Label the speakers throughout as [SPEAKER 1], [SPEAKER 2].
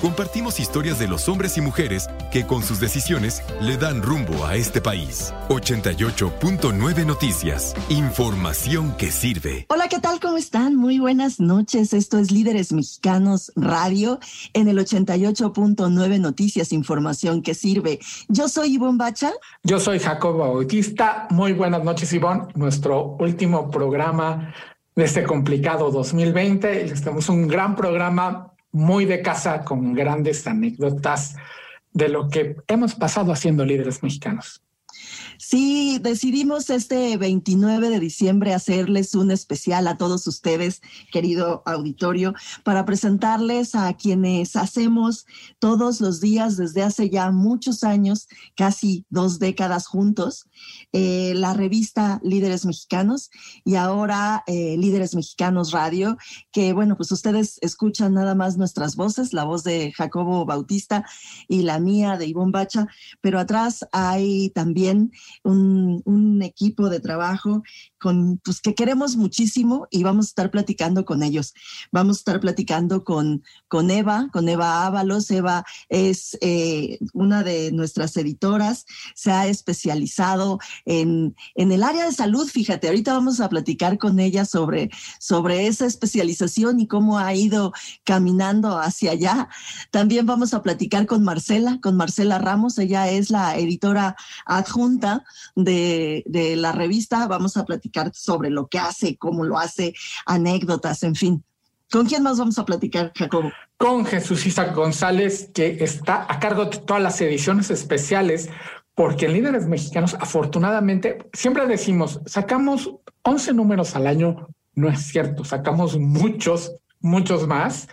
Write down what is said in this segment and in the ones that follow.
[SPEAKER 1] Compartimos historias de los hombres y mujeres que con sus decisiones le dan rumbo a este país. 88.9 Noticias. Información que sirve.
[SPEAKER 2] Hola, ¿qué tal? ¿Cómo están? Muy buenas noches. Esto es Líderes Mexicanos Radio en el 88.9 Noticias. Información que sirve. Yo soy Ivonne Bacha.
[SPEAKER 3] Yo soy Jacobo Bautista. Muy buenas noches, Ivonne. Nuestro último programa de este complicado 2020. Les tenemos un gran programa muy de casa con grandes anécdotas de lo que hemos pasado haciendo líderes mexicanos.
[SPEAKER 2] Sí, decidimos este 29 de diciembre hacerles un especial a todos ustedes, querido auditorio, para presentarles a quienes hacemos todos los días desde hace ya muchos años, casi dos décadas juntos, eh, la revista Líderes Mexicanos y ahora eh, Líderes Mexicanos Radio, que bueno, pues ustedes escuchan nada más nuestras voces, la voz de Jacobo Bautista y la mía de Ivonne Bacha, pero atrás hay también un, equipo de trabajo con, pues, que queremos muchísimo y vamos a estar platicando con ellos. Vamos a estar platicando con, con Eva, con Eva Ábalos. Eva es eh, una de nuestras editoras, se ha especializado en, en el área de salud. Fíjate, ahorita vamos a platicar con ella sobre, sobre esa especialización y cómo ha ido caminando hacia allá. También vamos a platicar con Marcela, con Marcela Ramos. Ella es la editora adjunta de, la revista. Vamos a platicar sobre lo que hace, cómo lo hace, anécdotas, en fin. ¿Con quién más vamos a platicar, Jacobo?
[SPEAKER 3] Con Jesús Isaac González, que está a cargo de todas las ediciones especiales, porque en Líderes Mexicanos, afortunadamente, siempre decimos, sacamos 11 números al año. No es cierto, sacamos muchos, muchos más.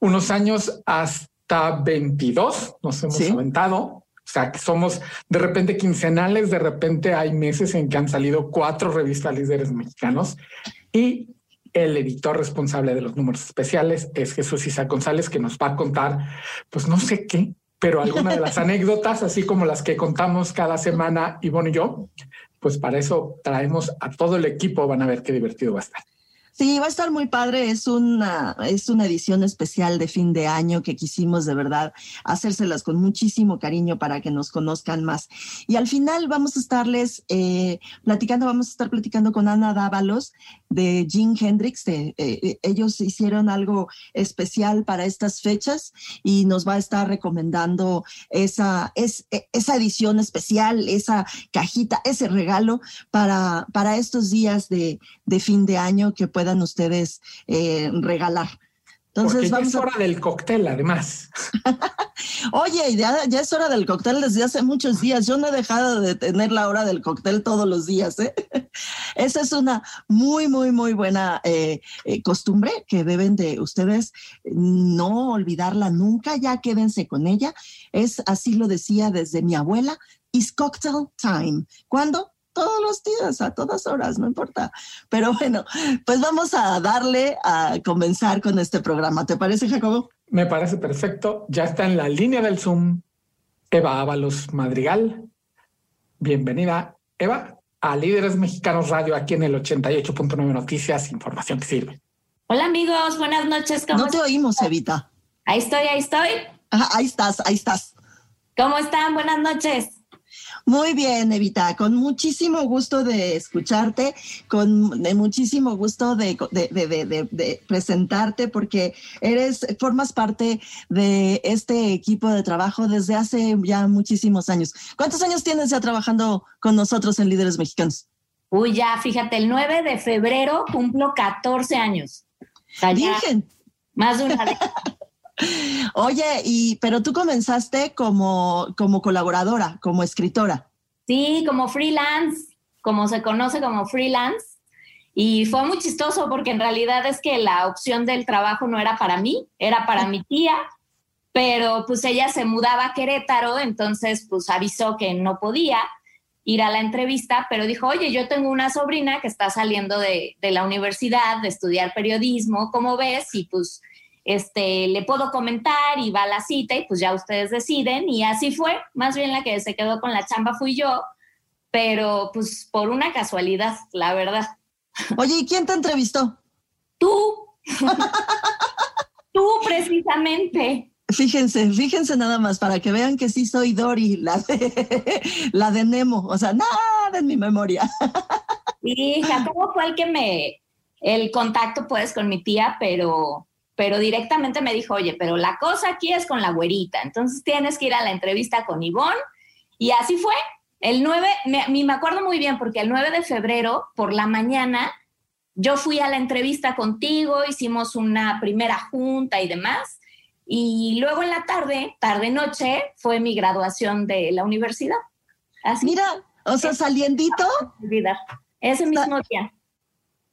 [SPEAKER 3] Unos años hasta 22 nos hemos aventado. O sea, que somos de repente quincenales, de repente hay meses en que han salido cuatro revistas líderes mexicanos y el editor responsable de los números especiales es Jesús Isa González, que nos va a contar, pues no sé qué, pero alguna de las anécdotas, así como las que contamos cada semana Ivonne y yo, pues para eso traemos a todo el equipo, van a ver qué divertido va a estar.
[SPEAKER 2] Sí, va a estar muy padre. Es una, es una edición especial de fin de año que quisimos de verdad hacérselas con muchísimo cariño para que nos conozcan más. Y al final vamos a estarles eh, platicando, vamos a estar platicando con Ana Dávalos de Jim Hendrix. Eh, eh, ellos hicieron algo especial para estas fechas y nos va a estar recomendando esa, es, e, esa edición especial, esa cajita, ese regalo para, para estos días de, de fin de año que pueden ustedes eh, regalar.
[SPEAKER 3] Entonces, vamos es hora del cóctel, además.
[SPEAKER 2] Oye, ya, ya, es hora del cóctel desde hace muchos días. Yo no he dejado de tener la hora del cóctel todos los días. ¿eh? Esa es una muy, muy, muy buena eh, costumbre que deben de ustedes no olvidarla nunca. Ya quédense con ella. Es así lo decía desde mi abuela. Is cocktail time. ¿Cuándo? Todos los días, a todas horas, no importa. Pero bueno, pues vamos a darle a comenzar con este programa. ¿Te parece, Jacobo?
[SPEAKER 3] Me parece perfecto. Ya está en la línea del Zoom Eva Ábalos Madrigal. Bienvenida, Eva, a Líderes Mexicanos Radio aquí en el 88.9 Noticias, información que sirve.
[SPEAKER 4] Hola amigos, buenas noches.
[SPEAKER 2] ¿Cómo no te oímos, Evita.
[SPEAKER 4] Ahí estoy, ahí estoy.
[SPEAKER 2] ahí estás, ahí estás.
[SPEAKER 4] ¿Cómo están? Buenas noches.
[SPEAKER 2] Muy bien, Evita, con muchísimo gusto de escucharte, con muchísimo gusto de, de, presentarte, porque eres, formas parte de este equipo de trabajo desde hace ya muchísimos años. ¿Cuántos años tienes ya trabajando con nosotros en Líderes Mexicanos?
[SPEAKER 4] Uy, ya, fíjate, el 9 de febrero cumplo 14 años.
[SPEAKER 2] Virgen.
[SPEAKER 4] Más de una
[SPEAKER 2] Oye, y pero tú comenzaste como, como colaboradora, como escritora.
[SPEAKER 4] Sí, como freelance, como se conoce como freelance. Y fue muy chistoso porque en realidad es que la opción del trabajo no era para mí, era para mi tía, pero pues ella se mudaba a Querétaro, entonces pues avisó que no podía ir a la entrevista, pero dijo, oye, yo tengo una sobrina que está saliendo de, de la universidad, de estudiar periodismo, ¿cómo ves? Y pues este, le puedo comentar y va a la cita y pues ya ustedes deciden y así fue. Más bien la que se quedó con la chamba fui yo, pero pues por una casualidad, la verdad.
[SPEAKER 2] Oye, ¿y quién te entrevistó?
[SPEAKER 4] Tú. Tú precisamente.
[SPEAKER 2] Fíjense, fíjense nada más para que vean que sí soy Dory, la de, la de Nemo, o sea, nada en mi memoria.
[SPEAKER 4] Sí, Jacobo fue el que me, el contacto pues con mi tía, pero, pero directamente me dijo, oye, pero la cosa aquí es con la güerita, entonces tienes que ir a la entrevista con Ivonne. Y así fue. El 9, me, me acuerdo muy bien porque el 9 de febrero por la mañana yo fui a la entrevista contigo, hicimos una primera junta y demás. Y luego en la tarde, tarde-noche, fue mi graduación de la universidad.
[SPEAKER 2] Así. Mira, o sea, saliendito.
[SPEAKER 4] Ese mismo día.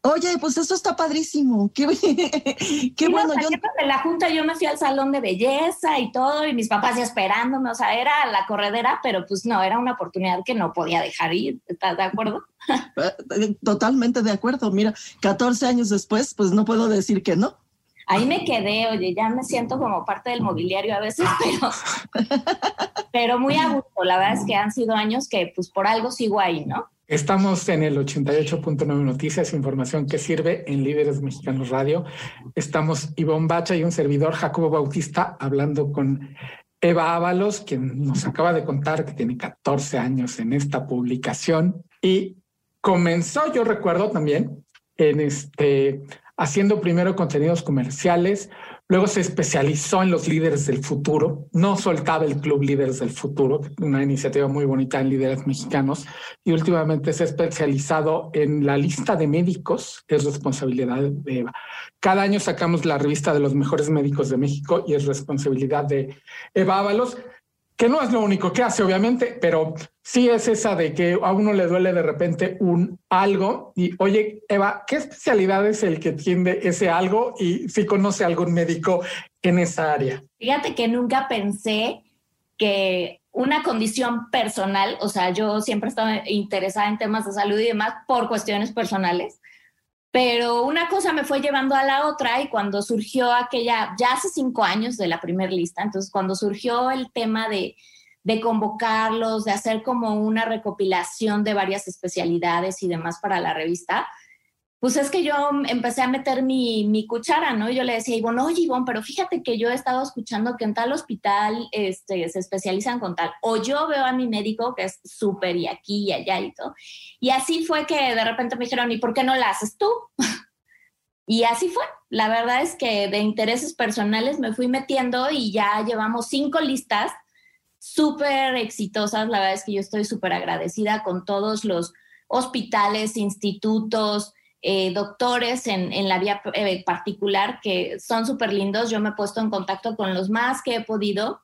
[SPEAKER 2] Oye, pues eso está padrísimo. Qué, qué bueno.
[SPEAKER 4] yo... De la junta yo me fui al salón de belleza y todo, y mis papás ya esperándome, o sea, era la corredera, pero pues no, era una oportunidad que no podía dejar ir. ¿Estás de acuerdo?
[SPEAKER 2] Eh, totalmente de acuerdo. Mira, 14 años después, pues no puedo decir que no.
[SPEAKER 4] Ahí me quedé, oye, ya me siento como parte del mobiliario a veces, pero, pero muy a gusto. La verdad es que han sido años que pues por algo sigo ahí, ¿no?
[SPEAKER 3] Estamos en el 88.9 Noticias, información que sirve en Líderes Mexicanos Radio. Estamos Ivonne Bacha y un servidor, Jacobo Bautista, hablando con Eva Ábalos, quien nos acaba de contar que tiene 14 años en esta publicación y comenzó, yo recuerdo también, en este, haciendo primero contenidos comerciales, Luego se especializó en los líderes del futuro, no soltaba el Club Líderes del Futuro, una iniciativa muy bonita en líderes mexicanos, y últimamente se ha especializado en la lista de médicos, que es responsabilidad de Eva. Cada año sacamos la revista de los mejores médicos de México y es responsabilidad de Eva Ábalos que no es lo único que hace, obviamente, pero sí es esa de que a uno le duele de repente un algo y, oye, Eva, ¿qué especialidad es el que tiene ese algo y si conoce algún médico en esa área?
[SPEAKER 4] Fíjate que nunca pensé que una condición personal, o sea, yo siempre estaba interesada en temas de salud y demás por cuestiones personales, pero una cosa me fue llevando a la otra y cuando surgió aquella, ya hace cinco años de la primera lista, entonces cuando surgió el tema de, de convocarlos, de hacer como una recopilación de varias especialidades y demás para la revista, pues es que yo empecé a meter mi, mi cuchara, ¿no? Yo le decía Ivonne, oye Ivonne, pero fíjate que yo he estado escuchando que en tal hospital este, se especializan con tal, o yo veo a mi médico que es súper y aquí y allá y todo. Y así fue que de repente me dijeron, ¿y por qué no la haces tú? y así fue. La verdad es que de intereses personales me fui metiendo y ya llevamos cinco listas súper exitosas. La verdad es que yo estoy súper agradecida con todos los hospitales, institutos, eh, doctores en, la vía eh, particular que son súper lindos. Yo me he puesto en contacto con los más que he podido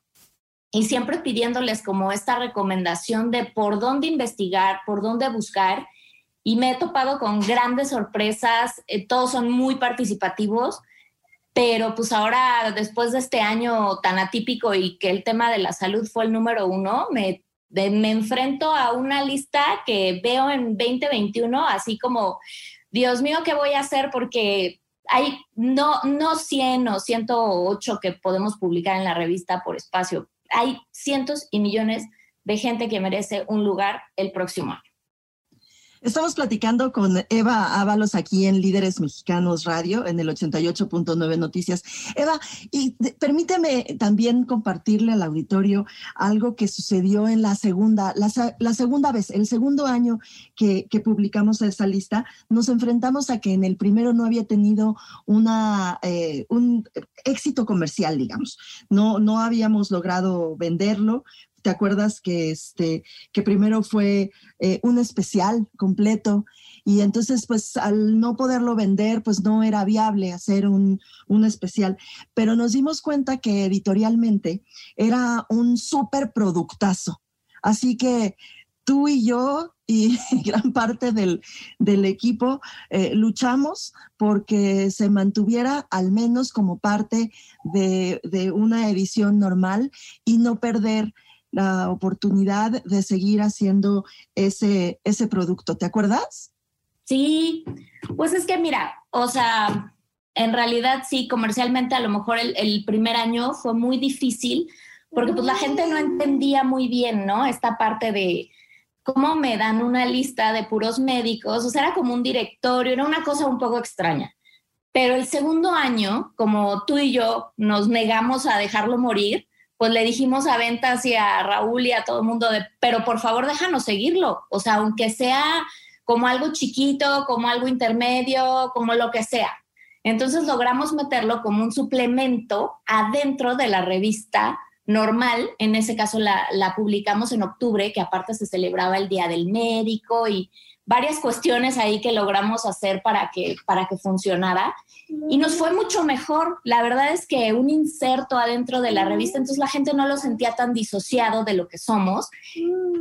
[SPEAKER 4] y siempre pidiéndoles como esta recomendación de por dónde investigar, por dónde buscar. Y me he topado con grandes sorpresas, eh, todos son muy participativos, pero pues ahora, después de este año tan atípico y que el tema de la salud fue el número uno, me, me enfrento a una lista que veo en 2021, así como Dios mío, ¿qué voy a hacer? Porque hay no, no 100 o 108 que podemos publicar en la revista por espacio. Hay cientos y millones de gente que merece un lugar el próximo año.
[SPEAKER 2] Estamos platicando con Eva Ábalos aquí en Líderes Mexicanos Radio, en el 88.9 Noticias. Eva, y permíteme también compartirle al auditorio algo que sucedió en la segunda, la, segunda vez, el segundo año que, publicamos esa lista, nos enfrentamos a que en el primero no había tenido una, eh, un éxito comercial, digamos. No, no habíamos logrado venderlo, ¿Te acuerdas que, este, que primero fue eh, un especial completo y entonces pues al no poderlo vender pues no era viable hacer un, un especial, pero nos dimos cuenta que editorialmente era un súper productazo. Así que tú y yo y gran parte del, del equipo eh, luchamos porque se mantuviera al menos como parte de, de una edición normal y no perder la oportunidad de seguir haciendo ese, ese producto. ¿Te acuerdas?
[SPEAKER 4] Sí, pues es que mira, o sea, En realidad sí, comercialmente a lo mejor el, el primer año fue muy difícil porque pues la gente no entendía muy bien, ¿no? Esta parte de cómo me dan una lista de puros médicos, o sea, era como un directorio, era una cosa un poco extraña. Pero el segundo año, como tú y yo nos negamos a dejarlo morir, pues le dijimos a Ventas y a Raúl y a todo el mundo de, pero por favor déjanos seguirlo, o sea, aunque sea como algo chiquito, como algo intermedio, como lo que sea. Entonces logramos meterlo como un suplemento adentro de la revista normal. En ese caso la, la, publicamos en octubre, que aparte se celebraba el Día del Médico y varias cuestiones ahí que logramos hacer para que, para que funcionara. Y nos fue mucho mejor. La verdad es que un inserto adentro de la revista, entonces la gente no lo sentía tan disociado de lo que somos.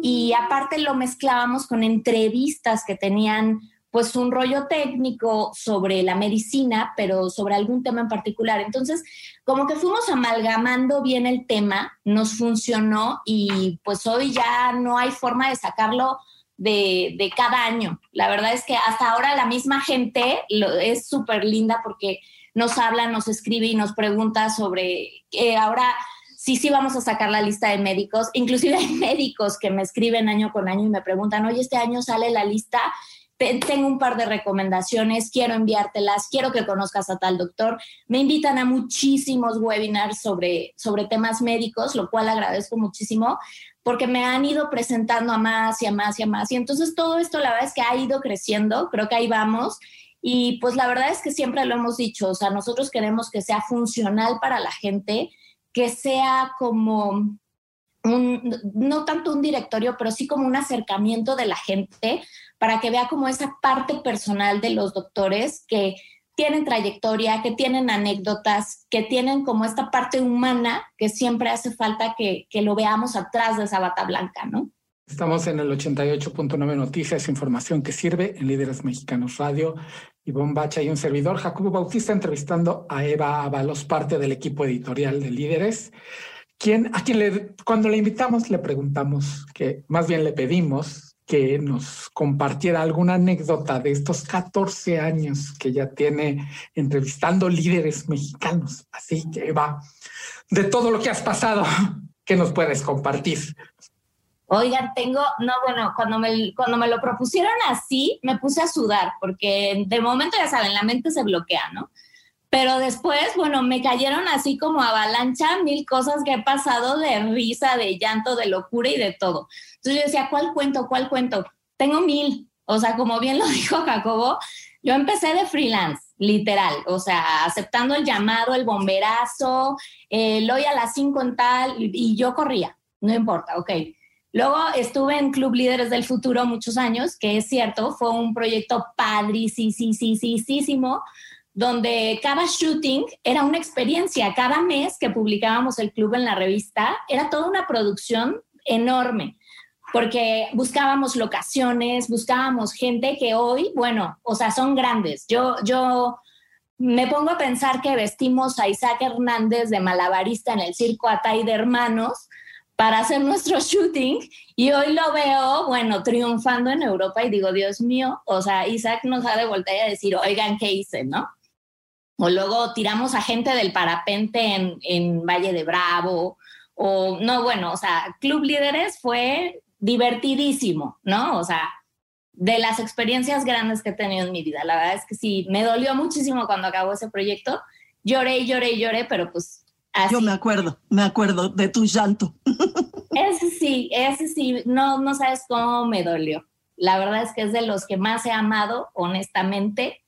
[SPEAKER 4] Y aparte lo mezclábamos con entrevistas que tenían pues un rollo técnico sobre la medicina, pero sobre algún tema en particular. Entonces, como que fuimos amalgamando bien el tema, nos funcionó y pues hoy ya no hay forma de sacarlo de, cada año. La verdad es que hasta ahora la misma gente es súper linda porque nos habla, nos escribe y nos pregunta sobre eh, ahora sí, sí vamos a sacar la lista de médicos. Inclusive hay médicos que me escriben año con año y me preguntan, oye, este año sale la lista tengo un par de recomendaciones, quiero enviártelas, quiero que conozcas a tal doctor. Me invitan a muchísimos webinars sobre, sobre temas médicos, lo cual agradezco muchísimo porque me han ido presentando a más y a más y a más. Y entonces todo esto la verdad es que ha ido creciendo, creo que ahí vamos. Y pues la verdad es que siempre lo hemos dicho, o sea, nosotros queremos que sea funcional para la gente, que sea como un, no tanto un directorio, pero sí como un acercamiento de la gente para que vea como esa parte personal de los doctores que tienen trayectoria, que tienen anécdotas, que tienen como esta parte humana que siempre hace falta que, que lo veamos atrás de esa bata blanca, ¿no?
[SPEAKER 3] Estamos en el 88.9 Noticias, información que sirve en Líderes Mexicanos Radio. Ivonne Bacha y un servidor, Jacobo Bautista, entrevistando a Eva Avalos, parte del equipo editorial de Líderes quien, a quien le, cuando le invitamos le preguntamos, que más bien le pedimos que nos compartiera alguna anécdota de estos 14 años que ya tiene entrevistando líderes mexicanos. Así que va, de todo lo que has pasado, ¿qué nos puedes compartir?
[SPEAKER 4] Oigan, tengo, no, bueno, cuando me, cuando me lo propusieron así, me puse a sudar, porque de momento, ya saben, la mente se bloquea, ¿no? Pero después, bueno, me cayeron así como avalancha mil cosas que he pasado de risa, de llanto, de locura y de todo. Entonces yo decía, ¿cuál cuento? ¿Cuál cuento? Tengo mil. O sea, como bien lo dijo Jacobo, yo empecé de freelance, literal. O sea, aceptando el llamado, el bomberazo, el hoy a las cinco en tal, y yo corría. No importa, ok. Luego estuve en Club Líderes del Futuro muchos años, que es cierto, fue un proyecto padrísimo, donde cada shooting era una experiencia. Cada mes que publicábamos el club en la revista era toda una producción enorme, porque buscábamos locaciones, buscábamos gente que hoy, bueno, o sea, son grandes. Yo, yo me pongo a pensar que vestimos a Isaac Hernández de malabarista en el circo Atay de Hermanos para hacer nuestro shooting y hoy lo veo, bueno, triunfando en Europa y digo, Dios mío, o sea, Isaac nos ha de voltear a decir, oigan, ¿qué hice, no? O luego tiramos a gente del parapente en, en Valle de Bravo, o no, bueno, o sea, Club Líderes fue divertidísimo, ¿no? O sea, de las experiencias grandes que he tenido en mi vida. La verdad es que sí, me dolió muchísimo cuando acabó ese proyecto. Lloré, lloré, lloré, pero pues
[SPEAKER 2] así. Yo me acuerdo, me acuerdo de tu llanto.
[SPEAKER 4] Ese sí, ese sí, no, no sabes cómo me dolió. La verdad es que es de los que más he amado, honestamente.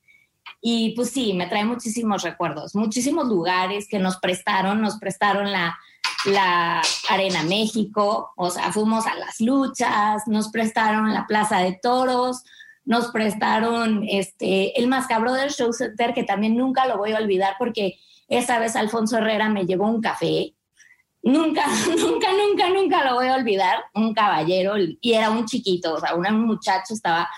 [SPEAKER 4] Y pues sí, me trae muchísimos recuerdos, muchísimos lugares que nos prestaron, nos prestaron la, la Arena México, o sea, fuimos a las luchas, nos prestaron la Plaza de Toros, nos prestaron este, el Mascabro Show Center, que también nunca lo voy a olvidar porque esa vez Alfonso Herrera me llevó un café. Nunca, nunca, nunca, nunca lo voy a olvidar. Un caballero y era un chiquito, o sea, un muchacho estaba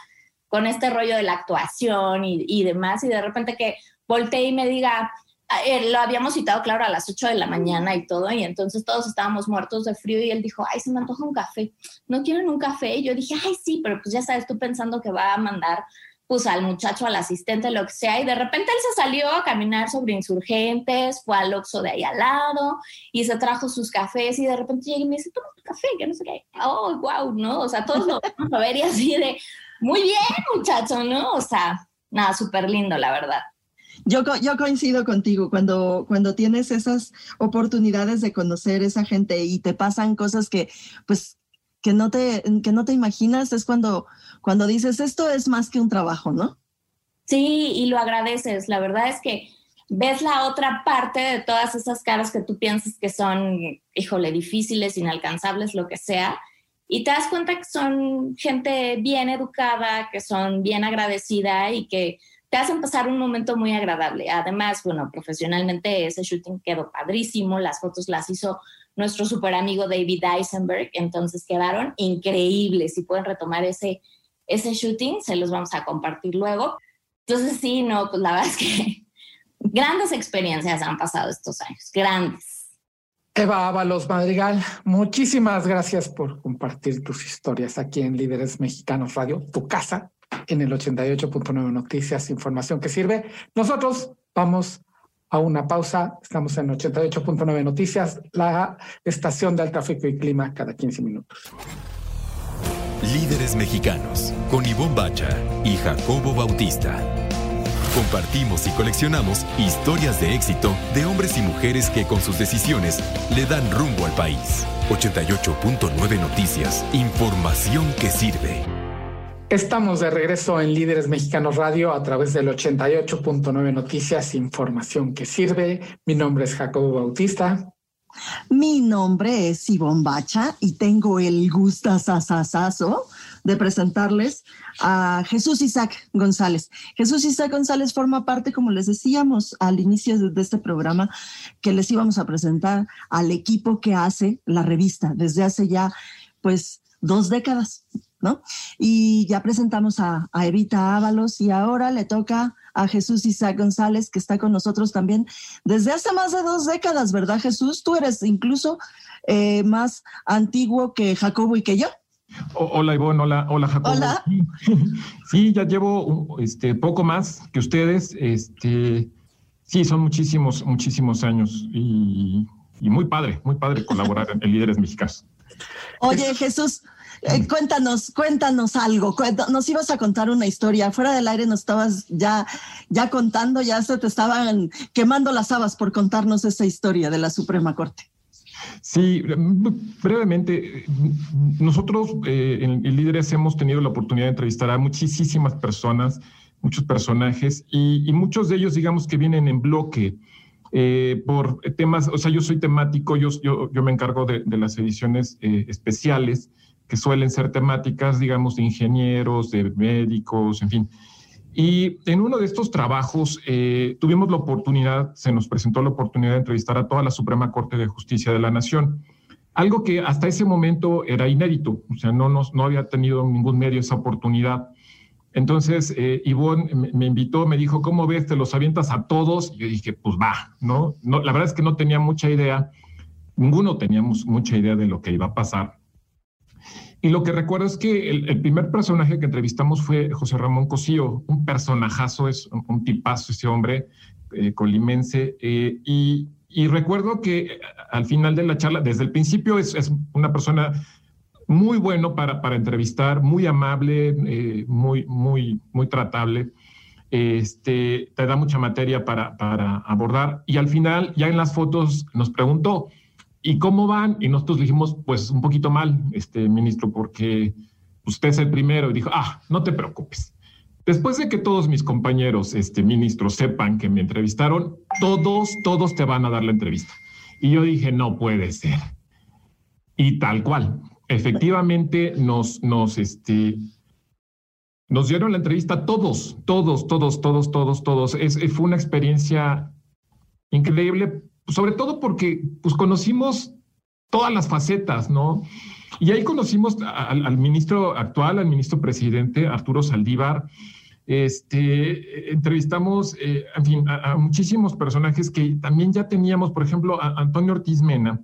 [SPEAKER 4] con este rollo de la actuación y, demás, y de repente que volteé y me diga, ah, eh, lo habíamos citado, claro, a las 8 de la mañana y todo, y entonces todos estábamos muertos de frío y él dijo, ay, se me antoja un café, ¿no quieren un café? Y yo dije, ay, sí, pero pues ya sabes, tú pensando que va a mandar pues al muchacho, al asistente, lo que sea, y de repente él se salió a caminar sobre insurgentes, fue al Oxxo de ahí al lado y se trajo sus cafés y de repente llega y me dice, toma tu café, que no sé qué. Oh, wow, ¿no? O sea, todos lo vamos a ver y así de, muy bien, muchacho, ¿no? O sea, nada, súper lindo, la verdad.
[SPEAKER 2] Yo, yo coincido contigo, cuando, cuando tienes esas oportunidades de conocer esa gente y te pasan cosas que, pues, que no te, que no te imaginas, es cuando, cuando dices, esto es más que un trabajo, ¿no?
[SPEAKER 4] Sí, y lo agradeces. La verdad es que ves la otra parte de todas esas caras que tú piensas que son, híjole, difíciles, inalcanzables, lo que sea, y te das cuenta que son gente bien educada, que son bien agradecida y que te hacen pasar un momento muy agradable. Además, bueno, profesionalmente ese shooting quedó padrísimo, las fotos las hizo nuestro super amigo David Eisenberg, entonces quedaron increíbles. Si pueden retomar ese, ese shooting, se los vamos a compartir luego. Entonces, sí, no, pues la verdad es que grandes experiencias han pasado estos años, grandes.
[SPEAKER 3] Eva Ábalos Madrigal, muchísimas gracias por compartir tus historias aquí en Líderes Mexicanos Radio, tu casa, en el 88.9 Noticias, información que sirve. Nosotros vamos a una pausa. Estamos en 88.9 Noticias, la estación del tráfico y clima cada 15 minutos.
[SPEAKER 1] Líderes mexicanos con Ivonne Bacha y Jacobo Bautista. Compartimos y coleccionamos historias de éxito de hombres y mujeres que con sus decisiones le dan rumbo al país. 88.9 Noticias, información que sirve.
[SPEAKER 3] Estamos de regreso en Líderes Mexicanos Radio a través del 88.9 Noticias, información que sirve. Mi nombre es Jacobo Bautista.
[SPEAKER 2] Mi nombre es Ivonne Bacha y tengo el gustazazazazo de presentarles a Jesús Isaac González. Jesús Isaac González forma parte, como les decíamos al inicio de este programa, que les íbamos a presentar al equipo que hace la revista desde hace ya, pues, dos décadas. Y ya presentamos a, Evita Ábalos y ahora le toca a Jesús Isaac González, que está con nosotros también desde hace más de dos décadas, ¿verdad, Jesús? Tú eres incluso eh, más antiguo que Jacobo y que yo.
[SPEAKER 5] hola Ivonne, hola, hola Jacobo.
[SPEAKER 2] Hola.
[SPEAKER 5] Sí, ya llevo este, poco más que ustedes. Este, sí, son muchísimos, muchísimos años y, y muy padre, muy padre colaborar en Líderes Mexicanos.
[SPEAKER 2] Oye, Jesús, eh, cuéntanos, cuéntanos algo. Nos ibas a contar una historia. Fuera del aire nos estabas ya, ya contando, ya se te estaban quemando las habas por contarnos esa historia de la Suprema Corte.
[SPEAKER 5] Sí, brevemente, nosotros eh, en, Líderes hemos tenido la oportunidad de entrevistar a muchísimas personas, muchos personajes, y, muchos de ellos, digamos, que vienen en bloque. Eh, por temas, o sea, yo soy temático, yo, yo, yo me encargo de, las ediciones especiales que suelen ser temáticas, digamos, de ingenieros, de médicos, en fin. Y en uno de estos trabajos eh, tuvimos la oportunidad, se nos presentó la oportunidad de entrevistar a toda la Suprema Corte de Justicia de la Nación, algo que hasta ese momento era inédito, o sea, no, nos, no había tenido ningún medio esa oportunidad. Entonces, eh, Ivonne me, invitó, me dijo, ¿cómo ves? ¿Te los avientas a todos? Y yo dije, pues va, ¿no? ¿no? La verdad es que no tenía mucha idea, ninguno teníamos mucha idea de lo que iba a pasar. Y lo que recuerdo es que el, primer personaje que entrevistamos fue José Ramón Cosío, un personajazo, es un, tipazo ese hombre eh, colimense. Eh, y, recuerdo que al final de la charla, desde el principio es, una persona muy bueno para, para entrevistar, muy amable, eh, muy, muy, muy tratable. Este, te da mucha materia para, para abordar. Y al final, ya en las fotos, nos preguntó, ¿Y cómo van? Y nosotros dijimos, pues un poquito mal, este ministro, porque usted es el primero. Y dijo, ah, no te preocupes. Después de que todos mis compañeros, este ministros, sepan que me entrevistaron, todos, todos te van a dar la entrevista. Y yo dije, no puede ser. Y tal cual. Efectivamente, nos, nos, este, nos dieron la entrevista todos, todos, todos, todos, todos, todos. Es, fue una experiencia increíble sobre todo porque pues conocimos todas las facetas, ¿no? Y ahí conocimos al, ministro actual, al ministro presidente Arturo Saldívar. Este, entrevistamos, eh, en fin, a, muchísimos personajes que también ya teníamos, por ejemplo, a Antonio Ortiz Mena,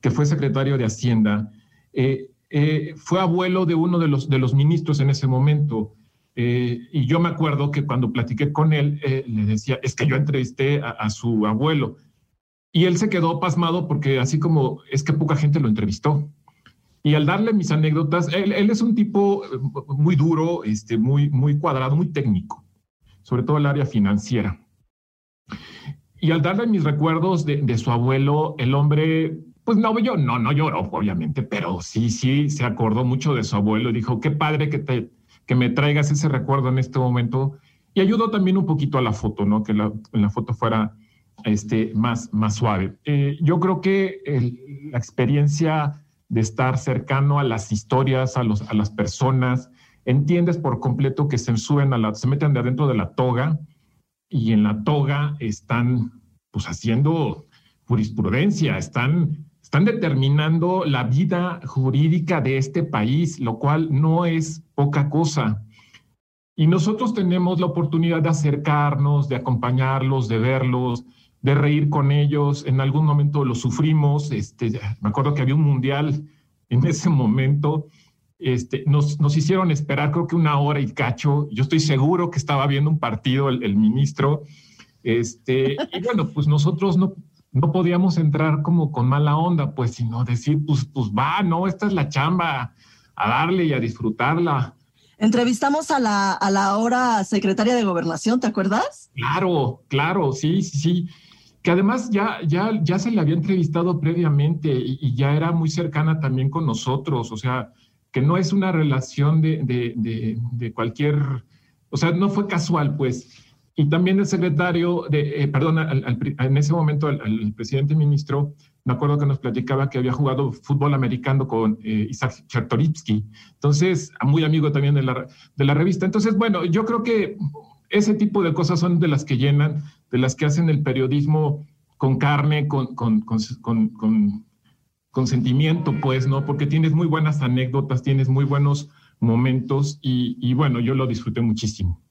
[SPEAKER 5] que fue secretario de Hacienda, eh, eh, fue abuelo de uno de los, de los ministros en ese momento. Eh, y yo me acuerdo que cuando platiqué con él, eh, le decía, es que yo entrevisté a, su abuelo. Y él se quedó pasmado porque así como es que poca gente lo entrevistó. Y al darle mis anécdotas, él, es un tipo eh, muy duro, este, muy, muy cuadrado, muy técnico, sobre todo el área financiera. Y al darle mis recuerdos de, de su abuelo, el hombre pues no, yo no, no lloró, obviamente, pero sí, sí, se acordó mucho de su abuelo. Dijo, qué padre que te, que me traigas ese recuerdo en este momento. Y ayudó también un poquito a la foto, ¿no? Que la, la foto fuera este, más, más suave. Eh, yo creo que la experiencia de estar cercano a las historias, a, los, a las personas, entiendes por completo que se suben a la, se meten de adentro de la toga y en la toga están pues haciendo jurisprudencia, están están determinando la vida jurídica de este país, lo cual no es poca cosa. Y nosotros tenemos la oportunidad de acercarnos, de acompañarlos, de verlos, de reír con ellos. En algún momento lo sufrimos. Este, me acuerdo que había un mundial en ese momento. Este, nos, nos hicieron esperar creo que una hora y cacho. Yo estoy seguro que estaba viendo un partido el, el ministro. Este, y bueno, pues nosotros no, no podíamos entrar como con mala onda, pues, sino decir, pues, pues va, no, esta es la chamba, a darle y a disfrutarla.
[SPEAKER 2] Entrevistamos a la, a la ahora secretaria de Gobernación, ¿te acuerdas?
[SPEAKER 5] Claro, claro, sí, sí, sí. Que además ya, ya, ya se le había entrevistado previamente y, ya era muy cercana también con nosotros, o sea, que no es una relación de, de, de, de cualquier, o sea, no fue casual, pues y también el secretario, de, eh, perdón, en ese momento el, presidente ministro, me acuerdo que nos platicaba que había jugado fútbol americano con eh, Isaac Chertorivsky, entonces, muy amigo también de la, de la revista. Entonces, bueno, yo creo que ese tipo de cosas son de las que llenan, de las que hacen el periodismo con carne, con, con, con, sentimiento, pues, ¿no? Porque tienes muy buenas anécdotas, tienes muy buenos momentos y bueno, yo lo disfruté muchísimo.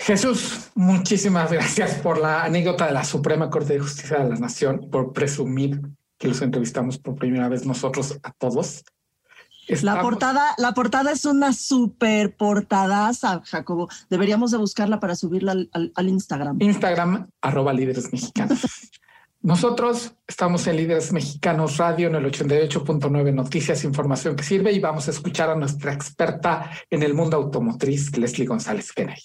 [SPEAKER 3] Jesús, muchísimas gracias por la anécdota de la Suprema Corte de Justicia de la Nación, por presumir que los entrevistamos por primera vez nosotros a todos.
[SPEAKER 2] La portada, la portada es una super portadaza, Jacobo. Deberíamos de buscarla para subirla al, Instagram.
[SPEAKER 3] Instagram, arroba líderes mexicanos. Nosotros estamos en Líderes Mexicanos Radio en el 88.9 Noticias, Información que Sirve y vamos a escuchar a nuestra experta en el mundo automotriz, Leslie González Kennedy.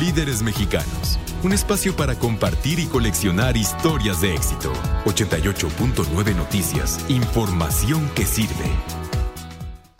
[SPEAKER 1] Líderes Mexicanos, un espacio para compartir y coleccionar historias de éxito. 88.9 Noticias, información que sirve.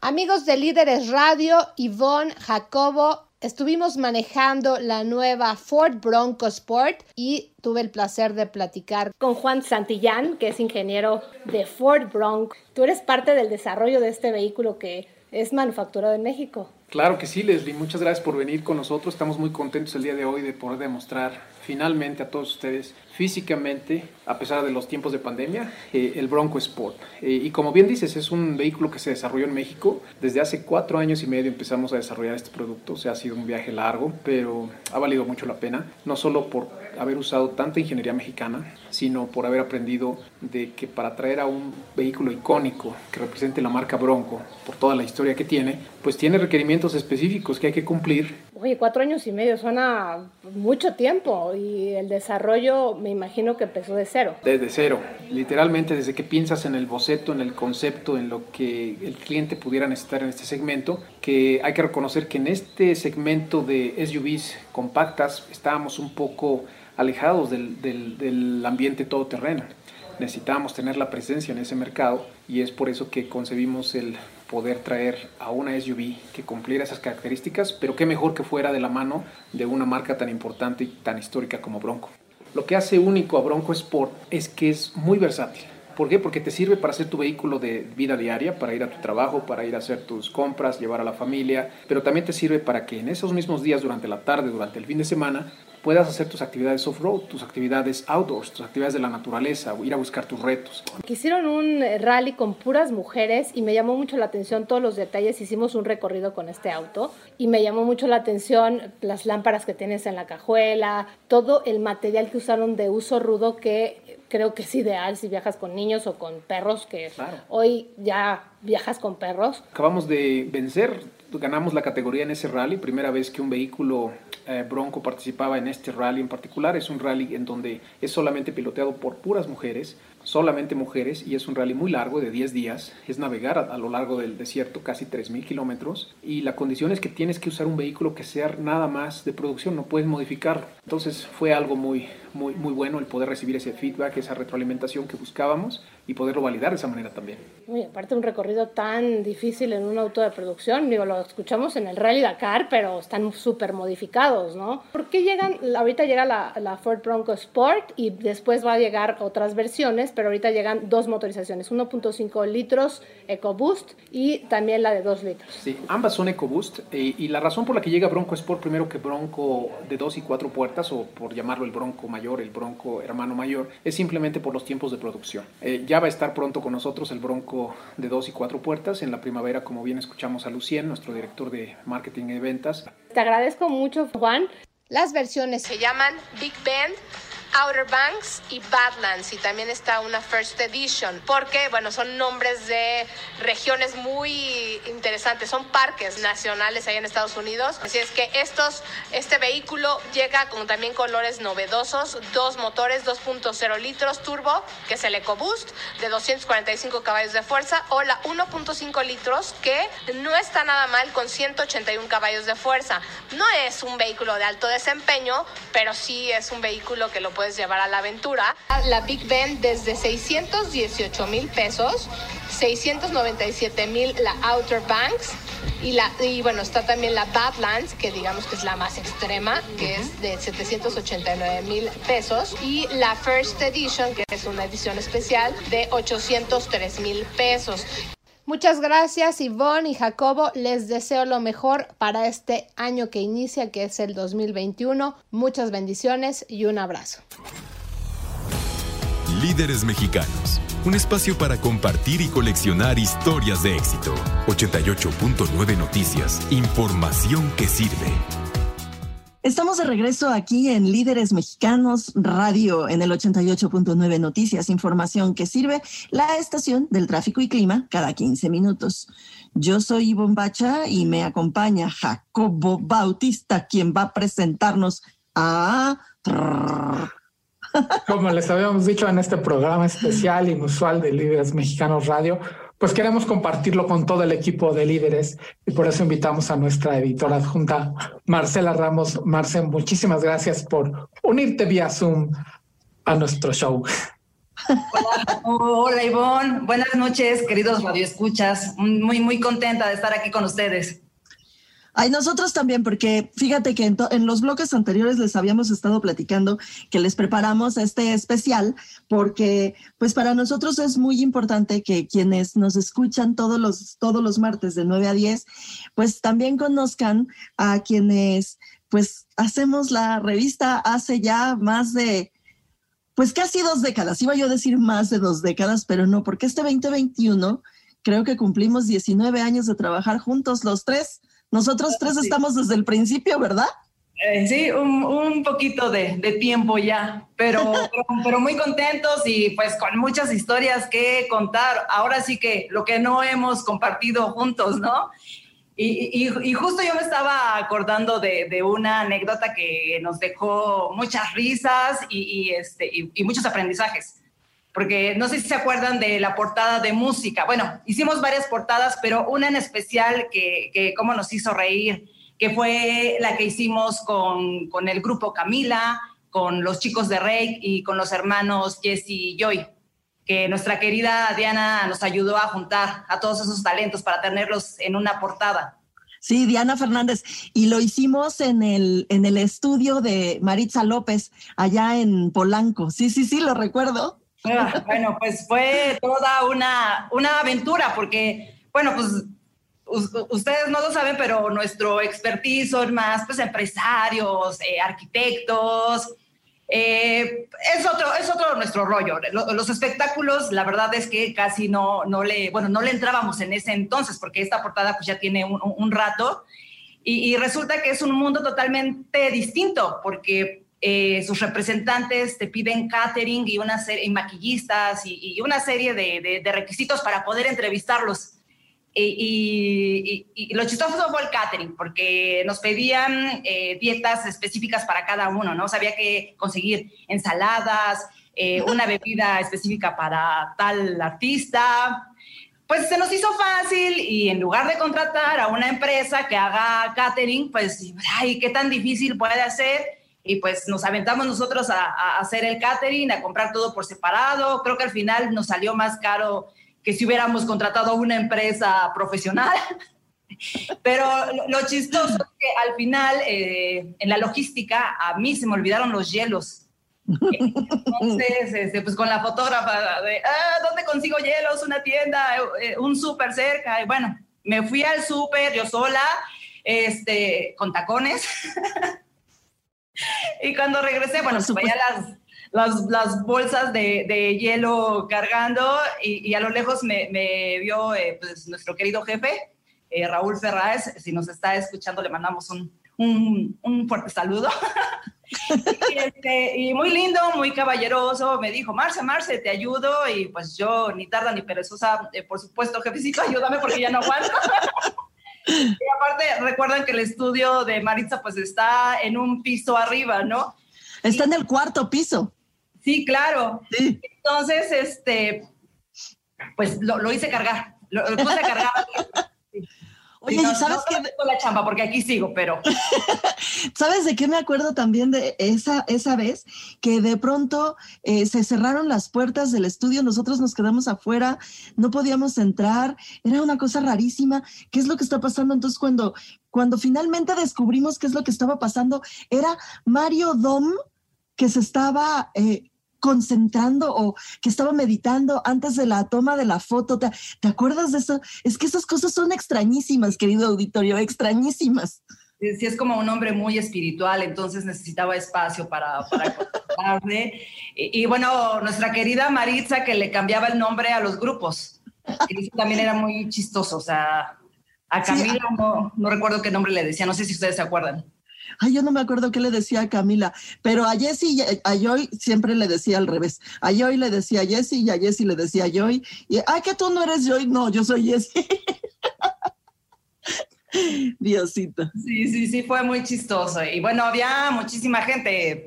[SPEAKER 6] Amigos de Líderes Radio, Ivonne, Jacobo, estuvimos manejando la nueva Ford Bronco Sport y tuve el placer de platicar con Juan Santillán, que es ingeniero de Ford Bronco. Tú eres parte del desarrollo de este vehículo que es manufacturado en México.
[SPEAKER 7] Claro que sí, Leslie. Muchas gracias por venir con nosotros. Estamos muy contentos el día de hoy de poder demostrar finalmente a todos ustedes físicamente, a pesar de los tiempos de pandemia, eh, el Bronco Sport. Eh, y como bien dices, es un vehículo que se desarrolló en México. Desde hace cuatro años y medio empezamos a desarrollar este producto. O sea, ha sido un viaje largo, pero ha valido mucho la pena. No solo por haber usado tanta ingeniería mexicana, sino por haber aprendido de que para traer a un vehículo icónico que represente la marca Bronco, por toda la historia que tiene, pues tiene requerimientos específicos que hay que cumplir.
[SPEAKER 6] Oye, cuatro años y medio suena mucho tiempo y el desarrollo me imagino que empezó de cero.
[SPEAKER 7] Desde cero, literalmente desde que piensas en el boceto, en el concepto, en lo que el cliente pudiera necesitar en este segmento, que hay que reconocer que en este segmento de SUVs compactas estábamos un poco alejados del, del, del ambiente todoterreno. Necesitábamos tener la presencia en ese mercado y es por eso que concebimos el poder traer a una SUV que cumpliera esas características, pero qué mejor que fuera de la mano de una marca tan importante y tan histórica como Bronco. Lo que hace único a Bronco Sport es que es muy versátil. ¿Por qué? Porque te sirve para hacer tu vehículo de vida diaria, para ir a tu trabajo, para ir a hacer tus compras, llevar a la familia, pero también te sirve para que en esos mismos días, durante la tarde, durante el fin de semana, puedas hacer tus actividades off-road, tus actividades outdoors, tus actividades de la naturaleza, o ir a buscar tus retos.
[SPEAKER 6] Hicieron un eh, rally con puras mujeres y me llamó mucho la atención todos los detalles. Hicimos un recorrido con este auto y me llamó mucho la atención las lámparas que tienes en la cajuela, todo el material que usaron de uso rudo que creo que es ideal si viajas con niños o con perros, que hoy ya viajas con perros.
[SPEAKER 7] Acabamos de vencer ganamos la categoría en ese rally, primera vez que un vehículo eh, Bronco participaba en este rally en particular. Es un rally en donde es solamente piloteado por puras mujeres solamente mujeres y es un rally muy largo de 10 días. Es navegar a, lo largo del desierto casi 3.000 kilómetros y la condición es que tienes que usar un vehículo que sea nada más de producción, no puedes modificarlo. Entonces fue algo muy, muy, muy bueno el poder recibir ese feedback, esa retroalimentación que buscábamos y poderlo validar de esa manera también.
[SPEAKER 6] Muy aparte un recorrido tan difícil en un auto de producción, digo, lo escuchamos en el Rally Dakar, pero están súper modificados, ¿no? ¿Por qué llegan, ahorita llega la, la Ford Bronco Sport y después va a llegar otras versiones, pero ahorita llegan dos motorizaciones, 1.5 litros EcoBoost y también la de 2 litros.
[SPEAKER 7] Sí, ambas son EcoBoost eh, y la razón por la que llega Bronco Sport primero que Bronco de 2 y 4 puertas o por llamarlo el Bronco mayor, el Bronco hermano mayor, es simplemente por los tiempos de producción. Eh, ya va a estar pronto con nosotros el Bronco de dos y cuatro puertas. En la primavera, como bien escuchamos a Lucien, nuestro director de marketing y ventas.
[SPEAKER 6] Te agradezco mucho, Juan. Las versiones se llaman Big Bend Outer Banks y Badlands y también está una First Edition porque bueno son nombres de regiones muy interesantes son parques nacionales ahí en Estados Unidos. Así es que estos este vehículo llega con también colores novedosos dos motores 2.0 litros turbo que es el EcoBoost de 245 caballos de fuerza o la 1.5 litros que no está nada mal con 181 caballos de fuerza. No es un vehículo de alto desempeño pero sí es un vehículo que lo puedes llevar a la aventura. La Big Ben desde 618 mil pesos, 697 mil la Outer Banks y, la, y bueno, está también la Badlands, que digamos que es la más extrema, que es de 789 mil pesos, y la First Edition, que es una edición especial de 803 mil pesos. Muchas gracias Ivonne y Jacobo. Les deseo lo mejor para este año que inicia, que es el 2021. Muchas bendiciones y un abrazo.
[SPEAKER 1] Líderes Mexicanos. Un espacio para compartir y coleccionar historias de éxito. 88.9 Noticias. Información que sirve.
[SPEAKER 2] Estamos de regreso aquí en Líderes Mexicanos Radio en el 88.9 Noticias, información que sirve la estación del tráfico y clima cada 15 minutos. Yo soy Ivonne Bacha y me acompaña Jacobo Bautista, quien va a presentarnos a...
[SPEAKER 3] Como les habíamos dicho en este programa especial inusual de Líderes Mexicanos Radio, pues queremos compartirlo con todo el equipo de líderes y por eso invitamos a nuestra editora adjunta, Marcela Ramos. Marcel, muchísimas gracias por unirte vía Zoom a nuestro show.
[SPEAKER 8] Hola, hola Ivonne, buenas noches, queridos radioescuchas. Muy, muy contenta de estar aquí con ustedes.
[SPEAKER 2] Ay, nosotros también, porque fíjate que en, los bloques anteriores les habíamos estado platicando que les preparamos este especial, porque pues para nosotros es muy importante que quienes nos escuchan todos los, todos los martes de 9 a 10, pues también conozcan a quienes pues hacemos la revista hace ya más de pues casi dos décadas, iba yo a decir más de dos décadas, pero no, porque este 2021 creo que cumplimos 19 años de trabajar juntos los tres. Nosotros tres estamos desde el principio, ¿verdad?
[SPEAKER 8] Eh, sí, un, poquito de, tiempo ya, pero, pero, muy contentos y pues con muchas historias que contar. Ahora sí que lo que no hemos compartido juntos, ¿no? Y, justo yo me estaba acordando de, una anécdota que nos dejó muchas risas y, este, y muchos aprendizajes porque no sé si se acuerdan de la portada de música. Bueno, hicimos varias portadas, pero una en especial que, que cómo nos hizo reír, que fue la que hicimos con, con el grupo Camila, con los chicos de Rey y con los hermanos Jesse y Joy, que nuestra querida Diana nos ayudó a juntar a todos esos talentos para tenerlos en una portada.
[SPEAKER 2] Sí, Diana Fernández. Y lo hicimos en el, en el estudio de Maritza López, allá en Polanco. Sí, sí, sí, lo recuerdo.
[SPEAKER 8] Ah, bueno, pues fue toda una, una aventura porque, bueno, pues ustedes no lo saben, pero nuestro expertise son más pues empresarios, eh, arquitectos. Eh, es otro, es otro nuestro rollo. Los, espectáculos, la verdad es que casi no, no le, bueno, no le entrábamos en ese entonces, porque esta portada pues ya tiene un, un rato. Y, y, resulta que es un mundo totalmente distinto, porque eh, sus representantes te piden catering y una serie, maquillistas y, una serie de, requisitos para poder entrevistarlos. y, lo chistoso fue el catering, porque nos pedían eh, dietas específicas para cada uno, ¿no? Sabía que conseguir ensaladas, eh, una bebida específica para tal artista. Pues se nos hizo fácil y en lugar de contratar a una empresa que haga catering, pues, ay, qué tan difícil puede ser. Y pues nos aventamos nosotros a, a hacer el catering, a comprar todo por separado. Creo que al final nos salió más caro que si hubiéramos contratado a una empresa profesional. Pero lo, chistoso es que al final, eh, en la logística, a mí se me olvidaron los hielos. Entonces, este, pues con la fotógrafa de, ah, ¿dónde consigo hielos? Una tienda, eh, un súper cerca. Y bueno, me fui al súper yo sola, este, con tacones. y cuando regresé, bueno, pues veía las, las, las bolsas de, de, hielo cargando y, y, a lo lejos me, me vio eh, pues, nuestro querido jefe, eh, Raúl Ferraz. Si nos está escuchando, le mandamos un, un, un fuerte saludo. y, este, y, muy lindo, muy caballeroso. Me dijo, Marce, Marce, te ayudo. Y pues yo, ni tarda ni perezosa, eh, por supuesto, jefecito, ayúdame porque ya no aguanto. y aparte, recuerdan que el estudio de Maritza pues está en un piso arriba, ¿no?
[SPEAKER 2] Está en el cuarto piso.
[SPEAKER 8] Sí, claro. Entonces, este, pues lo, hice cargar, lo, puse a cargar.
[SPEAKER 2] Oye, ¿sabes qué?
[SPEAKER 8] la chamba porque aquí sigo, pero.
[SPEAKER 2] ¿Sabes de qué me acuerdo también de esa, esa vez? Que de pronto eh, se cerraron las puertas del estudio, nosotros nos quedamos afuera, no podíamos entrar, era una cosa rarísima. ¿Qué es lo que está pasando? Entonces, cuando, cuando finalmente descubrimos qué es lo que estaba pasando, era Mario Dom que se estaba eh, concentrando o que estaba meditando antes de la toma de la foto. ¿Te, acuerdas de eso? Es que esas cosas son extrañísimas, querido auditorio, extrañísimas.
[SPEAKER 8] Sí, es como un hombre muy espiritual, entonces necesitaba espacio para, para y, y, bueno, nuestra querida Maritza que le cambiaba el nombre a los grupos. Eso también era muy chistoso. O sea, a Camila no, no recuerdo qué nombre le decía, no sé si ustedes se acuerdan.
[SPEAKER 2] Ay, yo no me acuerdo qué le decía a Camila, pero a Jessie y a Joy siempre le decía al revés. A Joy le decía a Jessie y a Jessie le decía Joy. Ay, que tú no eres Joy. No, yo soy Jessie. Diosito.
[SPEAKER 8] Sí, sí, sí, fue muy chistoso. Y bueno, había muchísima gente.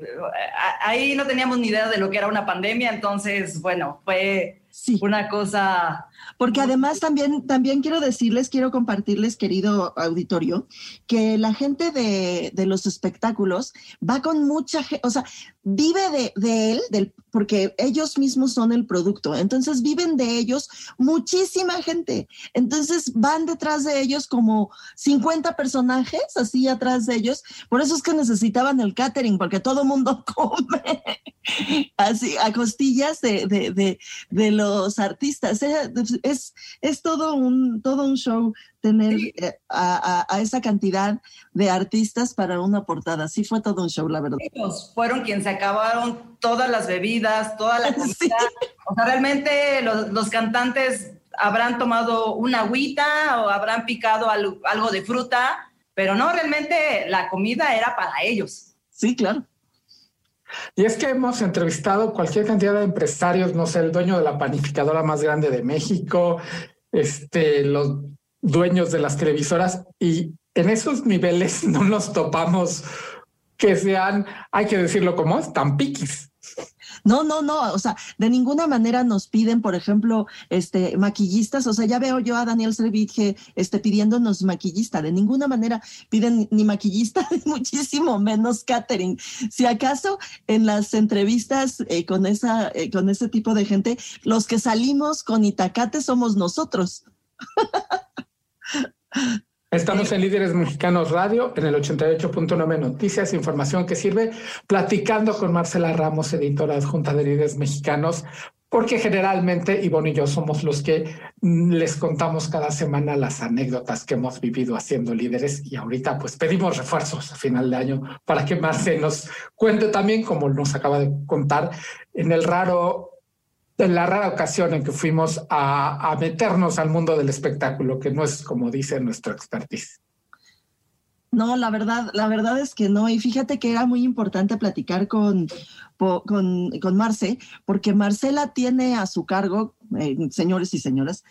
[SPEAKER 8] Ahí no teníamos ni idea de lo que era una pandemia, entonces, bueno, fue una cosa
[SPEAKER 2] porque además también, también quiero decirles, quiero compartirles, querido auditorio, que la gente de, de los espectáculos va con mucha gente, o sea, vive de, de él, del, porque ellos mismos son el producto, entonces viven de ellos muchísima gente, entonces van detrás de ellos como 50 personajes así atrás de ellos, por eso es que necesitaban el catering, porque todo mundo come así a costillas de, de, de, los artistas. Es, es, todo, un, todo un show tener eh, a, a, esa cantidad de artistas para una portada. Sí fue todo un show, la verdad.
[SPEAKER 8] Ellos fueron quienes se acabaron todas las bebidas, toda la comida. O sea, realmente los, los, cantantes habrán tomado una agüita o habrán picado algo, algo de fruta, pero no, realmente la comida era para ellos.
[SPEAKER 2] Sí, claro.
[SPEAKER 3] Y es que hemos entrevistado cualquier cantidad de empresarios, no sé, el dueño de la panificadora más grande de México, este, los dueños de las televisoras, y en esos niveles no nos topamos que sean, hay que decirlo como es, tan piquis.
[SPEAKER 2] No, no, no, o sea, de ninguna manera nos piden, por ejemplo, este maquillistas, o sea, ya veo yo a Daniel Servitje este pidiéndonos maquillista, de ninguna manera piden ni maquillista, muchísimo menos catering. Si acaso en las entrevistas eh, con esa eh, con ese tipo de gente, los que salimos con Itacate somos nosotros.
[SPEAKER 3] Estamos en Líderes Mexicanos Radio, en el 88.9 Noticias, información que sirve, platicando con Marcela Ramos, editora adjunta de Líderes Mexicanos, porque generalmente Ivonne y yo somos los que les contamos cada semana las anécdotas que hemos vivido haciendo líderes y ahorita pues pedimos refuerzos a final de año para que Marce nos cuente también, como nos acaba de contar, en el raro en la rara ocasión en que fuimos a, meternos al mundo del espectáculo, que no es como dice nuestro expertise.
[SPEAKER 2] No, la verdad, la verdad es que no. Y fíjate que era muy importante platicar con, con, con Marce, porque Marcela tiene a su cargo, eh, señores y señoras,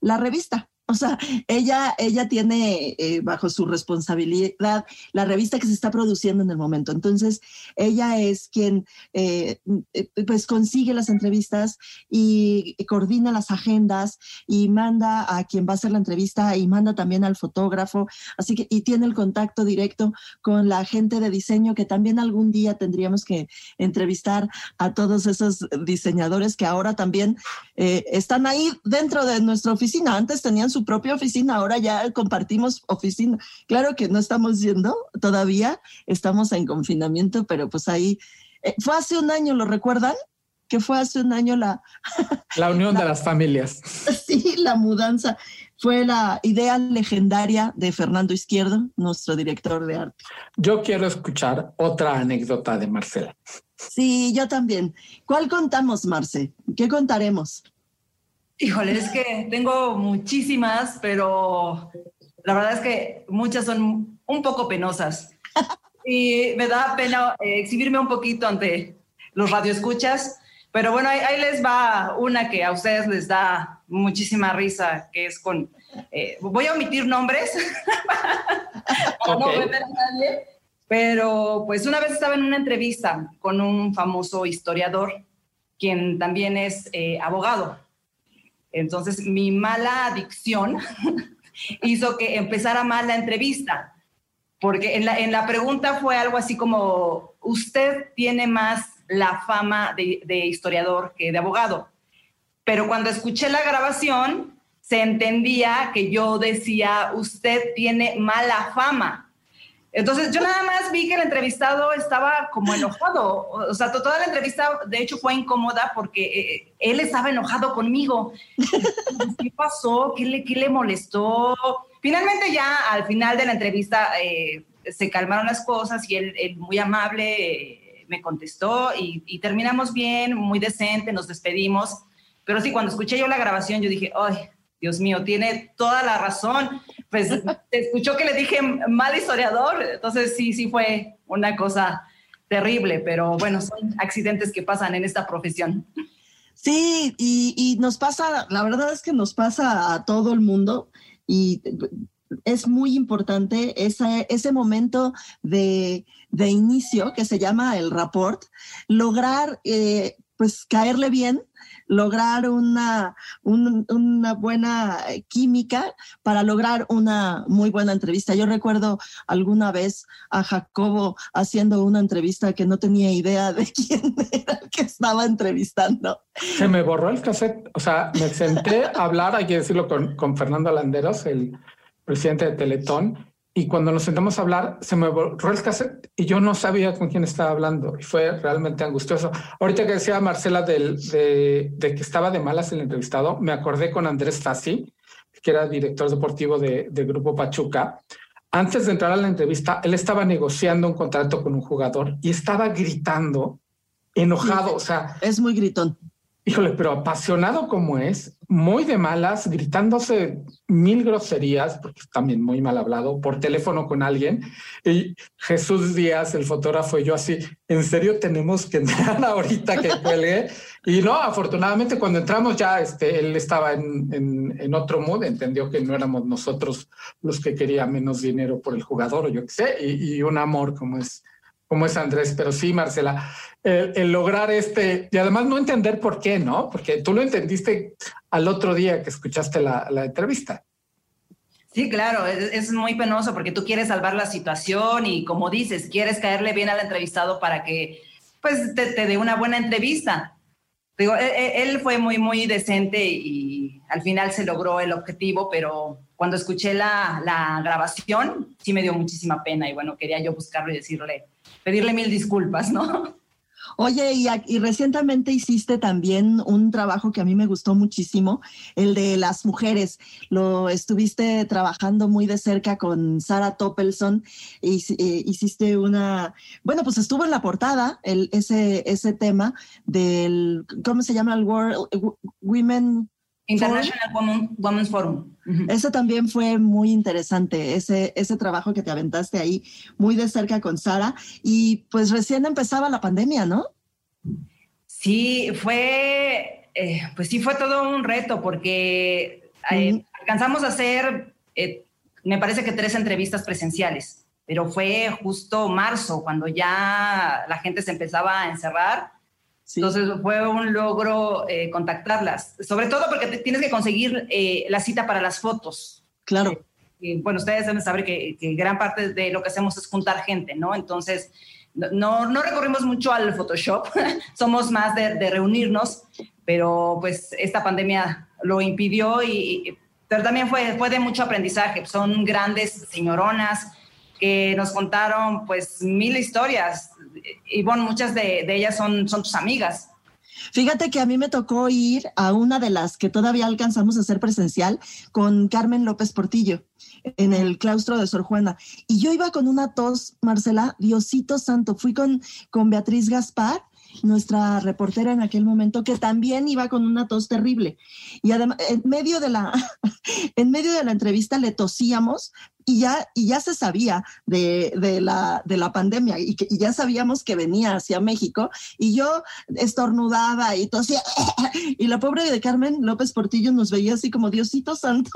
[SPEAKER 2] la revista. O sea, ella, ella tiene eh, bajo su responsabilidad la revista que se está produciendo en el momento. Entonces, ella es quien eh, eh, pues consigue las entrevistas y coordina las agendas y manda a quien va a hacer la entrevista y manda también al fotógrafo. Así que, y tiene el contacto directo con la gente de diseño que también algún día tendríamos que entrevistar a todos esos diseñadores que ahora también están ahí dentro de nuestra oficina. Antes tenían su propia oficina, ahora ya compartimos oficina. Claro que no estamos yendo todavía, estamos en confinamiento, pero pues ahí eh, fue hace un año, ¿lo recuerdan? Que fue hace un año la...
[SPEAKER 3] La unión de las familias.
[SPEAKER 2] Sí, la mudanza. Fue la idea legendaria de Fernando Izquierdo, nuestro director de arte.
[SPEAKER 3] Yo quiero escuchar otra anécdota de Marcela.
[SPEAKER 2] Sí, yo también. ¿Cuál contamos, Marce? ¿Qué contaremos?
[SPEAKER 8] Híjole, es que tengo muchísimas, pero la verdad es que muchas son un poco penosas. Y me da pena eh, exhibirme un poquito ante los radioescuchas, pero bueno, ahí, les va una que a ustedes les da muchísima risa, que es con... Eh, voy a omitir nombres para no meter a nadie, pero pues una vez estaba en una entrevista con un famoso historiador, quien también es eh, abogado. Entonces, mi mala adicción hizo que empezara mal la entrevista, porque en la, en la, pregunta fue algo así como, usted tiene más la fama de, de historiador que de abogado. Pero cuando escuché la grabación, se entendía que yo decía, usted tiene mala fama. Entonces yo nada más vi que el entrevistado estaba como enojado, o sea, toda la entrevista de hecho fue incómoda porque eh, él estaba enojado conmigo. ¿Qué pasó? ¿Qué le, qué le molestó? Finalmente ya al final de la entrevista eh, se calmaron las cosas y él, muy amable eh, me contestó y, y, terminamos bien, muy decente, nos despedimos. Pero sí, cuando escuché yo la grabación yo dije, ay, Dios mío, tiene toda la razón. Pues escuchó que le dije mal historiador, entonces sí, sí fue una cosa terrible, pero bueno, son accidentes que pasan en esta profesión.
[SPEAKER 2] Sí, y, nos pasa, la verdad es que nos pasa a todo el mundo y es muy importante ese, ese momento de, inicio que se llama el rapport, lograr eh, pues caerle bien lograr una, una buena química para lograr una muy buena entrevista. Yo recuerdo alguna vez a Jacobo haciendo una entrevista que no tenía idea de quién era el que estaba entrevistando.
[SPEAKER 3] Se me borró el cassette, o sea, me senté a hablar, hay que decirlo, con, con Fernando Landeros, el presidente de Teletón, y cuando nos sentamos a hablar, se me borró el cassette y yo no sabía con quién estaba hablando y fue realmente angustioso. Ahorita que decía Marcela del, de, que estaba de malas el entrevistado, me acordé con Andrés Fassi, que era director deportivo de, de Grupo Pachuca. Antes de entrar a la entrevista, él estaba negociando un contrato con un jugador y estaba gritando, enojado, o sea...
[SPEAKER 2] Es muy gritón.
[SPEAKER 3] Híjole, pero apasionado como es, muy de malas, gritándose mil groserías, porque también muy mal hablado, por teléfono con alguien. Y Jesús Díaz, el fotógrafo, y yo así, ¿en serio tenemos que entrar ahorita que cuelgue? Y no, afortunadamente cuando entramos ya este, él estaba en, en, otro mood, entendió que no éramos nosotros los que quería menos dinero por el jugador o yo qué sé, y, y un amor como es como es Andrés, pero sí, Marcela, el, lograr este, y además no entender por qué, ¿no? Porque tú lo entendiste al otro día que escuchaste la, entrevista.
[SPEAKER 8] Sí, claro, es, muy penoso porque tú quieres salvar la situación y como dices, quieres caerle bien al entrevistado para que pues te, dé una buena entrevista. Digo, él, e, él, fue muy, muy decente y al final se logró el objetivo, pero cuando escuché la, la grabación sí me dio muchísima pena y bueno, quería yo buscarlo y decirle, pedirle mil disculpas, ¿no?
[SPEAKER 2] Oye, y, recientemente hiciste también un trabajo que a mí me gustó muchísimo, el de las mujeres. Lo estuviste trabajando muy de cerca con Sara Toppelson. Y, eh, hiciste una, bueno, pues estuvo en la portada el, ese, ese tema del, ¿cómo se llama? El World Women
[SPEAKER 8] International Women's Forum.
[SPEAKER 2] Eso también fue muy interesante, ese, ese trabajo que te aventaste ahí muy de cerca con Sara. Y pues recién empezaba la pandemia, ¿no?
[SPEAKER 8] Sí, fue, eh, pues sí fue todo un reto porque eh, alcanzamos a hacer, eh, me parece que tres entrevistas presenciales, pero fue justo marzo, cuando ya la gente se empezaba a encerrar. Entonces fue un logro eh, contactarlas, sobre todo porque tienes que conseguir eh, la cita para las fotos.
[SPEAKER 2] Claro.
[SPEAKER 8] bueno, ustedes deben saber que, gran parte de lo que hacemos es juntar gente, ¿no? Entonces, no, no recurrimos mucho al Photoshop, somos más de, de, reunirnos, pero pues esta pandemia lo impidió y, pero también fue, fue de mucho aprendizaje. Son grandes señoronas que nos contaron pues mil historias bueno, muchas de, de ellas son, son tus amigas.
[SPEAKER 2] Fíjate que a mí me tocó ir a una de las que todavía alcanzamos a hacer presencial con Carmen López Portillo en el claustro de Sor Juana. Y yo iba con una tos, Marcela, Diosito Santo, fui con, con Beatriz Gaspar nuestra reportera en aquel momento, que también iba con una tos terrible. Y además, en medio de la, en medio de la entrevista le tosíamos y ya, y ya se sabía de, de, la, de la pandemia y, que, ya sabíamos que venía hacia México y yo estornudaba y tosía y la pobre de Carmen López Portillo nos veía así como Diosito Santo.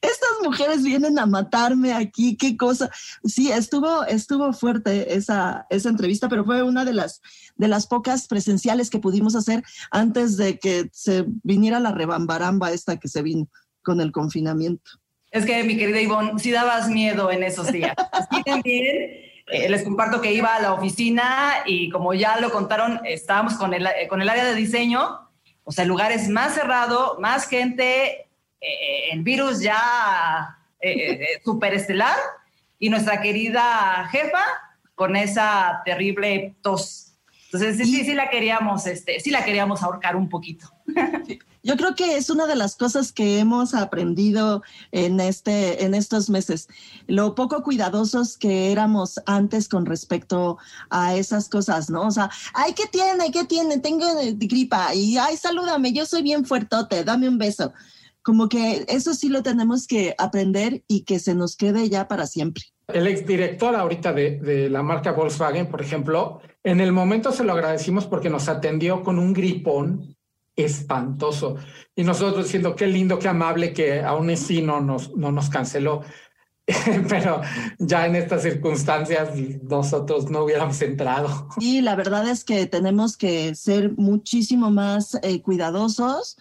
[SPEAKER 2] Estas mujeres vienen a matarme aquí, qué cosa. Sí, estuvo, estuvo fuerte esa, esa entrevista, pero fue una de las, de las pocas presenciales que pudimos hacer antes de que se viniera la rebambaramba esta que se vino con el confinamiento.
[SPEAKER 8] Es que, mi querida Ivonne, sí dabas miedo en esos días. Sí, también eh, les comparto que iba a la oficina y como ya lo contaron, estábamos con el, con el área de diseño, o sea, el lugar es más cerrado, más gente, eh, el virus ya eh, superestelar y nuestra querida jefa con esa terrible tos. Entonces, sí, sí, sí la queríamos, este, sí la queríamos ahorcar un poquito.
[SPEAKER 2] Yo creo que es una de las cosas que hemos aprendido en, este, en estos meses, lo poco cuidadosos que éramos antes con respecto a esas cosas, ¿no? O sea, ay, ¿qué tiene? ¿Qué tiene? Tengo gripa y, ay, salúdame, yo soy bien fuertote, dame un beso. Como que eso sí lo tenemos que aprender y que se nos quede ya para siempre.
[SPEAKER 3] El exdirector ahorita de, de la marca Volkswagen, por ejemplo, en el momento se lo agradecimos porque nos atendió con un gripón espantoso. Y nosotros diciendo qué lindo, qué amable que aún así no nos, no nos canceló. Pero ya en estas circunstancias nosotros no hubiéramos entrado.
[SPEAKER 2] Y la verdad es que tenemos que ser muchísimo más eh, cuidadosos.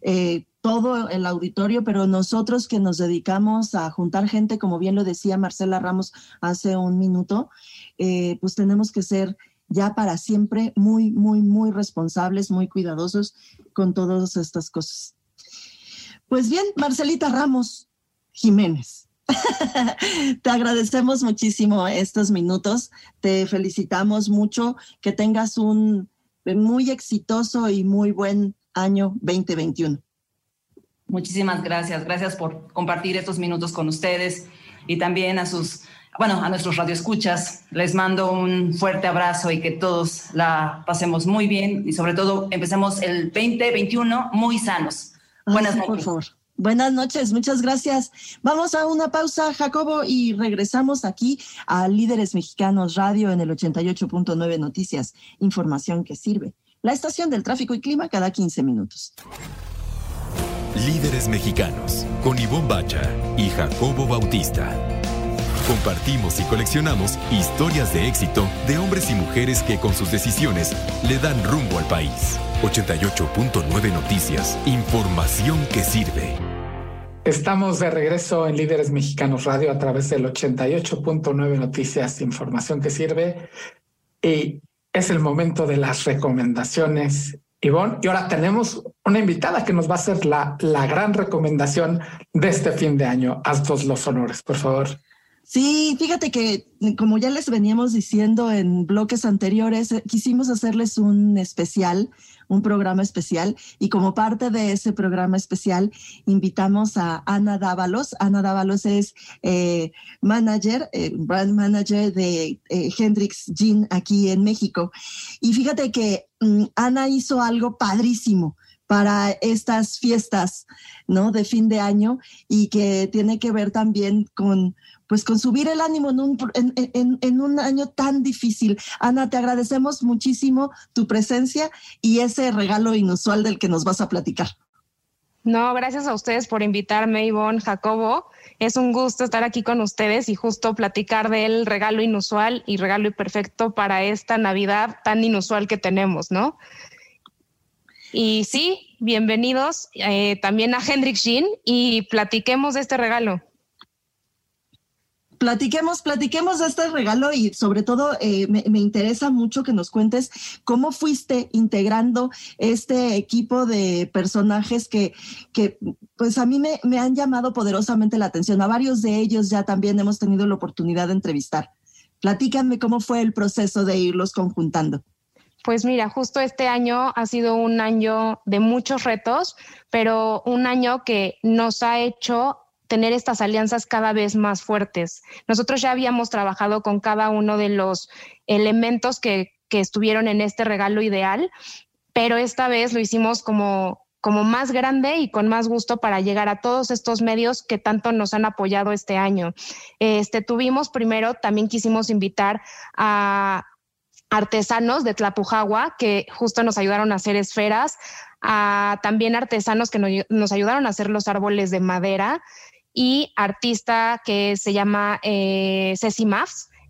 [SPEAKER 2] Eh, todo el auditorio, pero nosotros que nos dedicamos a juntar gente, como bien lo decía Marcela Ramos hace un minuto, eh, pues tenemos que ser ya para siempre muy, muy, muy responsables, muy cuidadosos con todas estas cosas. Pues bien, Marcelita Ramos Jiménez. te agradecemos muchísimo estos minutos, te felicitamos mucho, que tengas un muy exitoso y muy buen año 2021.
[SPEAKER 8] Muchísimas gracias, gracias por compartir estos minutos con ustedes y también a sus bueno, a nuestros radioescuchas, les mando un fuerte abrazo y que todos la pasemos muy bien y sobre todo empecemos el 2021 muy sanos. Buenas noches. Por favor.
[SPEAKER 2] Buenas noches, muchas gracias. Vamos a una pausa, Jacobo, y regresamos aquí a Líderes Mexicanos Radio en el 88.9 Noticias, información que sirve. La estación del tráfico y clima cada 15 minutos.
[SPEAKER 1] Líderes Mexicanos, con Ivonne Bacha y Jacobo Bautista. Compartimos y coleccionamos historias de éxito de hombres y mujeres que con sus decisiones le dan rumbo al país. 88.9 Noticias. Información que sirve.
[SPEAKER 3] Estamos de regreso en Líderes Mexicanos Radio a través del 88.9 Noticias. Información que sirve. Y es el momento de las recomendaciones. Ivonne, y ahora tenemos una invitada que nos va a hacer la, la gran recomendación de este fin de año. Haz los honores, por favor.
[SPEAKER 2] Sí, fíjate que como ya les veníamos diciendo en bloques anteriores, eh, quisimos hacerles un especial, un programa especial, y como parte de ese programa especial invitamos a Ana Dávalos. Ana Dávalos es eh, manager, eh, brand manager de Hendrix Gin aquí en México. Y fíjate que mm, Ana hizo algo padrísimo para estas fiestas, ¿no? De fin de año y que tiene que ver también con pues con subir el ánimo en un, en, un año tan difícil. Ana, te agradecemos muchísimo tu presencia y ese regalo inusual del que nos vas a platicar.
[SPEAKER 9] No, gracias a ustedes por invitarme, Ivonne, Jacobo. Es un gusto estar aquí con ustedes y justo platicar del regalo inusual y regalo perfecto para esta Navidad tan inusual que tenemos, ¿no? Y sí, bienvenidos eh, también a Hendrik Jean y platiquemos de este regalo
[SPEAKER 2] platiquemos, platiquemos de este regalo y sobre todo eh, me, interesa mucho que nos cuentes cómo fuiste integrando este equipo de personajes que, que pues a mí me, me, han llamado poderosamente la atención. A varios de ellos ya también hemos tenido la oportunidad de entrevistar. Platícanme cómo fue el proceso de irlos conjuntando.
[SPEAKER 9] Pues mira, justo este año ha sido un año de muchos retos, pero un año que nos ha hecho tener estas alianzas cada vez más fuertes. Nosotros ya habíamos trabajado con cada uno de los elementos que, estuvieron en este regalo ideal, pero esta vez lo hicimos como, como más grande y con más gusto para llegar a todos estos medios que tanto nos han apoyado este año. Este, tuvimos primero, también quisimos invitar a artesanos de Tlapujagua que justo nos ayudaron a hacer esferas, a también artesanos que nos ayudaron a hacer los árboles de madera y artista que se llama eh, Ceci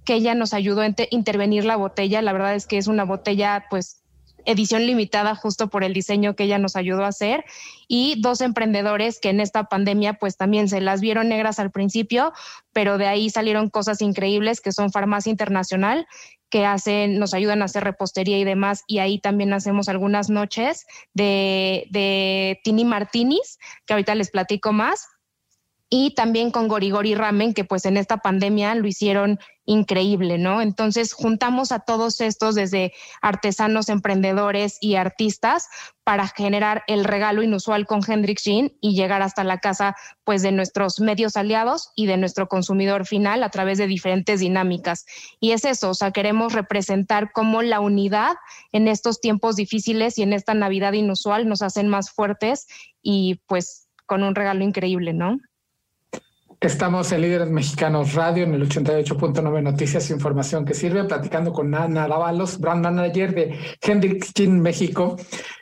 [SPEAKER 9] que ella nos ayudó a intervenir la botella. La verdad es que es una botella, pues, edición limitada justo por el diseño que ella nos ayudó a hacer y dos emprendedores que en esta pandemia pues también se las vieron negras al principio, pero de ahí salieron cosas increíbles que son Farmacia Internacional que hacen, nos ayudan a hacer repostería y demás, y ahí también hacemos algunas noches de, de Tini Martinis, que ahorita les platico más, y también con Gorigori Ramen, que pues en esta pandemia lo hicieron increíble, ¿no? Entonces juntamos a todos estos desde artesanos, emprendedores y artistas para generar el regalo inusual con Hendrix Jean y llegar hasta la casa pues de nuestros medios aliados y de nuestro consumidor final a través de diferentes dinámicas. Y es eso, o sea, queremos representar cómo la unidad en estos tiempos difíciles y en esta Navidad inusual nos hacen más fuertes y pues con un regalo increíble, ¿no?
[SPEAKER 3] Estamos en Líderes Mexicanos Radio en el 88.9 Noticias Información que sirve, platicando con Ana Dávalos, brand manager de Hendrix Gin México.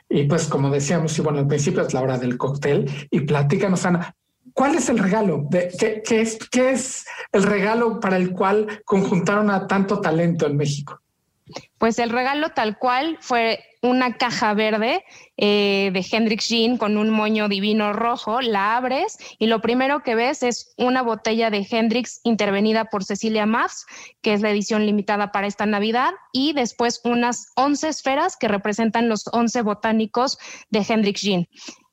[SPEAKER 3] Y pues como decíamos, y bueno, al principio es la hora del cóctel. Y platícanos, Ana, ¿cuál es el regalo? De, qué, es, ¿Qué es el regalo para el cual conjuntaron a tanto talento en México?
[SPEAKER 9] Pues el regalo tal cual fue una caja verde eh, de Hendrix Jean con un moño divino rojo, la abres y lo primero que ves es una botella de Hendrix intervenida por Cecilia Maffs, que es la edición limitada para esta Navidad, y después unas 11 esferas que representan los 11 botánicos de Hendrix Jean.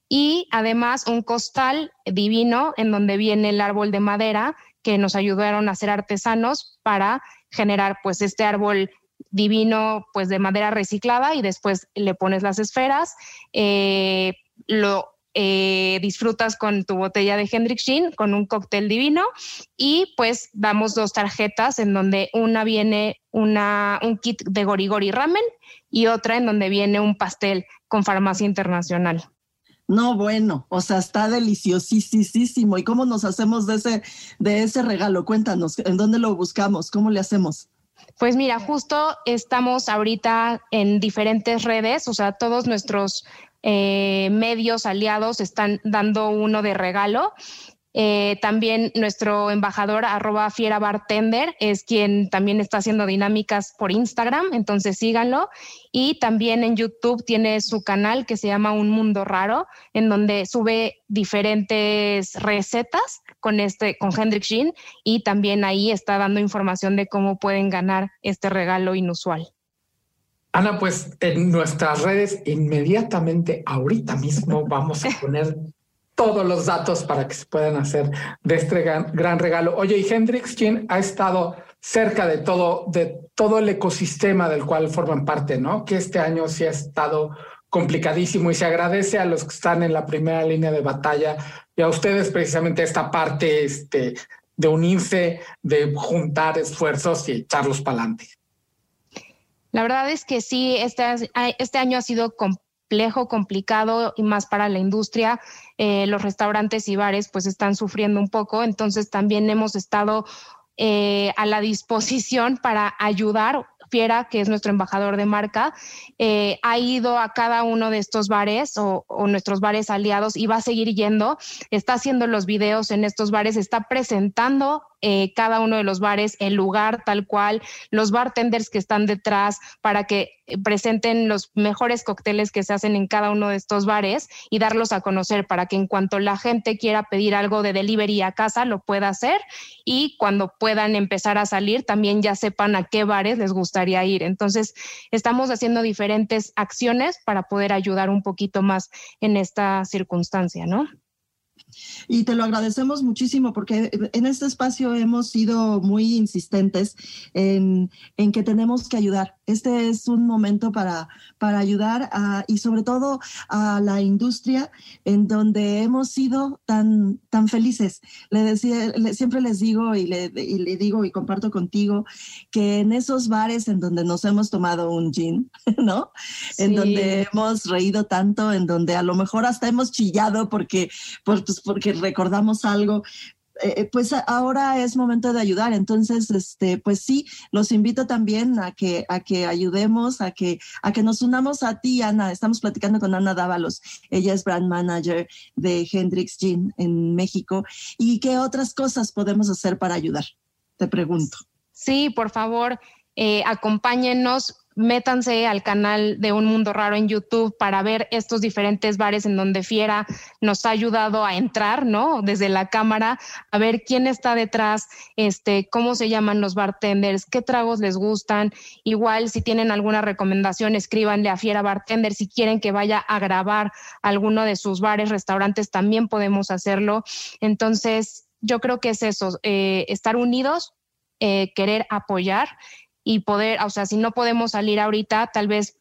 [SPEAKER 9] Y además un costal divino en donde viene el árbol de madera que nos ayudaron a ser artesanos para generar pues este árbol divino pues de madera reciclada y después le pones las esferas, eh, lo eh, disfrutas con tu botella de Hendrix Gin, con un cóctel divino y pues damos dos tarjetas en donde una viene una, un kit de Gorigori Ramen y otra en donde viene un pastel con farmacia internacional.
[SPEAKER 2] No, bueno, o sea, está deliciosísimo. ¿Y cómo nos hacemos de ese, de ese regalo? Cuéntanos, ¿en dónde lo buscamos? ¿Cómo le hacemos?
[SPEAKER 9] Pues mira, justo estamos ahorita en diferentes redes, o sea, todos nuestros eh, medios aliados están dando uno de regalo. Eh, también nuestro embajador arroba fiera bartender es quien también está haciendo dinámicas por Instagram, entonces síganlo. Y también en YouTube tiene su canal que se llama Un Mundo Raro, en donde sube diferentes recetas con este, con Hendrik Jean, y también ahí está dando información de cómo pueden ganar este regalo inusual.
[SPEAKER 3] Ana, pues en nuestras redes inmediatamente, ahorita mismo, vamos a poner todos los datos para que se puedan hacer de este gran, regalo. Oye, y Hendrix, quien ha estado cerca de todo, de todo el ecosistema del cual forman parte, ¿no? Que este año sí ha estado complicadísimo y se agradece a los que están en la primera línea de batalla y a ustedes precisamente esta parte este, de unirse, de juntar esfuerzos y echarlos para adelante.
[SPEAKER 9] La verdad es que sí, este, este año ha sido complejo, complicado y más para la industria. Eh, los restaurantes y bares pues están sufriendo un poco, entonces también hemos estado eh, a la disposición para ayudar Fiera, que es nuestro embajador de marca, eh, ha ido a cada uno de estos bares o, o, nuestros bares aliados y va a seguir yendo. Está haciendo los videos en estos bares, está presentando eh, cada uno de los bares, el lugar tal cual, los bartenders que están detrás para que eh, presenten los mejores cócteles que se hacen en cada uno de estos bares y darlos a conocer para que en cuanto la gente quiera pedir algo de delivery a casa lo pueda hacer y cuando puedan empezar a salir también ya sepan a qué bares les gustaría ir. Entonces, estamos haciendo diferentes acciones para poder ayudar un poquito más en esta circunstancia, ¿no?
[SPEAKER 2] Y te lo agradecemos muchísimo porque en este espacio hemos sido muy insistentes en, en que tenemos que ayudar. Este es un momento para, para ayudar a, y sobre todo a la industria en donde hemos sido tan, tan felices. Le decía, siempre les digo y le, y le digo y comparto contigo que en esos bares en donde nos hemos tomado un gin, ¿no? Sí. En donde hemos reído tanto, en donde a lo mejor hasta hemos chillado porque, pues, porque recordamos algo, eh, pues ahora es momento de ayudar. Entonces, este, pues sí, los invito también a que, a que ayudemos, a que, a que nos unamos a ti, Ana. Estamos platicando con Ana Dávalos. Ella es brand manager de Hendrix Gin en México. ¿Y qué otras cosas podemos hacer para ayudar? Te pregunto.
[SPEAKER 9] Sí, por favor, eh, acompáñennos métanse al canal de Un Mundo Raro en YouTube para ver estos diferentes bares en donde Fiera nos ha ayudado a entrar, ¿no? Desde la cámara, a ver quién está detrás, este, cómo se llaman los bartenders, qué tragos les gustan. Igual, si tienen alguna recomendación, escríbanle a Fiera Bartender. Si quieren que vaya a grabar alguno de sus bares, restaurantes, también podemos hacerlo. Entonces, yo creo que es eso, eh, estar unidos, eh, querer apoyar y poder, o sea, si no podemos salir ahorita, tal vez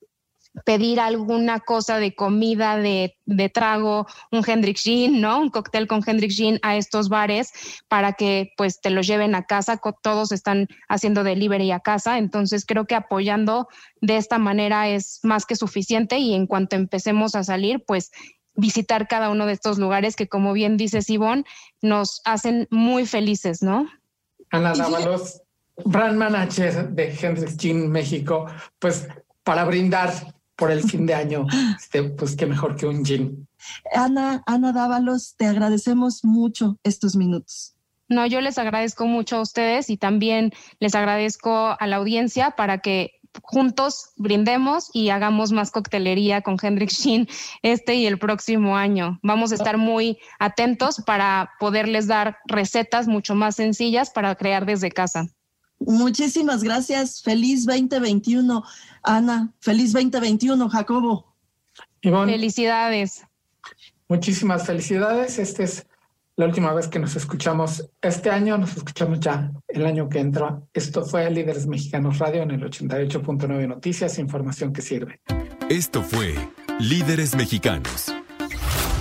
[SPEAKER 9] pedir alguna cosa de comida, de, de trago, un Hendrix Gin, ¿no? Un cóctel con Hendrix Gin a estos bares para que pues te lo lleven a casa. Todos están haciendo delivery a casa. Entonces creo que apoyando de esta manera es más que suficiente y en cuanto empecemos a salir, pues visitar cada uno de estos lugares que como bien dice Sibón, nos hacen muy felices, ¿no?
[SPEAKER 3] Ana Dávalos, brand manager de Hendrix Gin México, pues para brindar por el fin de año, este, pues qué mejor que un gin.
[SPEAKER 2] Ana, Ana Dávalos, te agradecemos mucho estos minutos.
[SPEAKER 9] No, yo les agradezco mucho a ustedes y también les agradezco a la audiencia para que juntos brindemos y hagamos más coctelería con Hendrix Gin este y el próximo año. Vamos a estar muy atentos para poderles dar recetas mucho más sencillas para crear desde casa.
[SPEAKER 2] Muchísimas gracias. Feliz 2021, Ana. Feliz 2021, Jacobo.
[SPEAKER 3] Ivonne,
[SPEAKER 9] Felicidades.
[SPEAKER 3] muchísimas felicidades. Esta es la última vez que nos escuchamos este año. Nos escuchamos ya el año que entra. Esto fue Líderes Mexicanos Radio en el 88.9 Noticias, información que sirve.
[SPEAKER 1] Esto fue Líderes Mexicanos.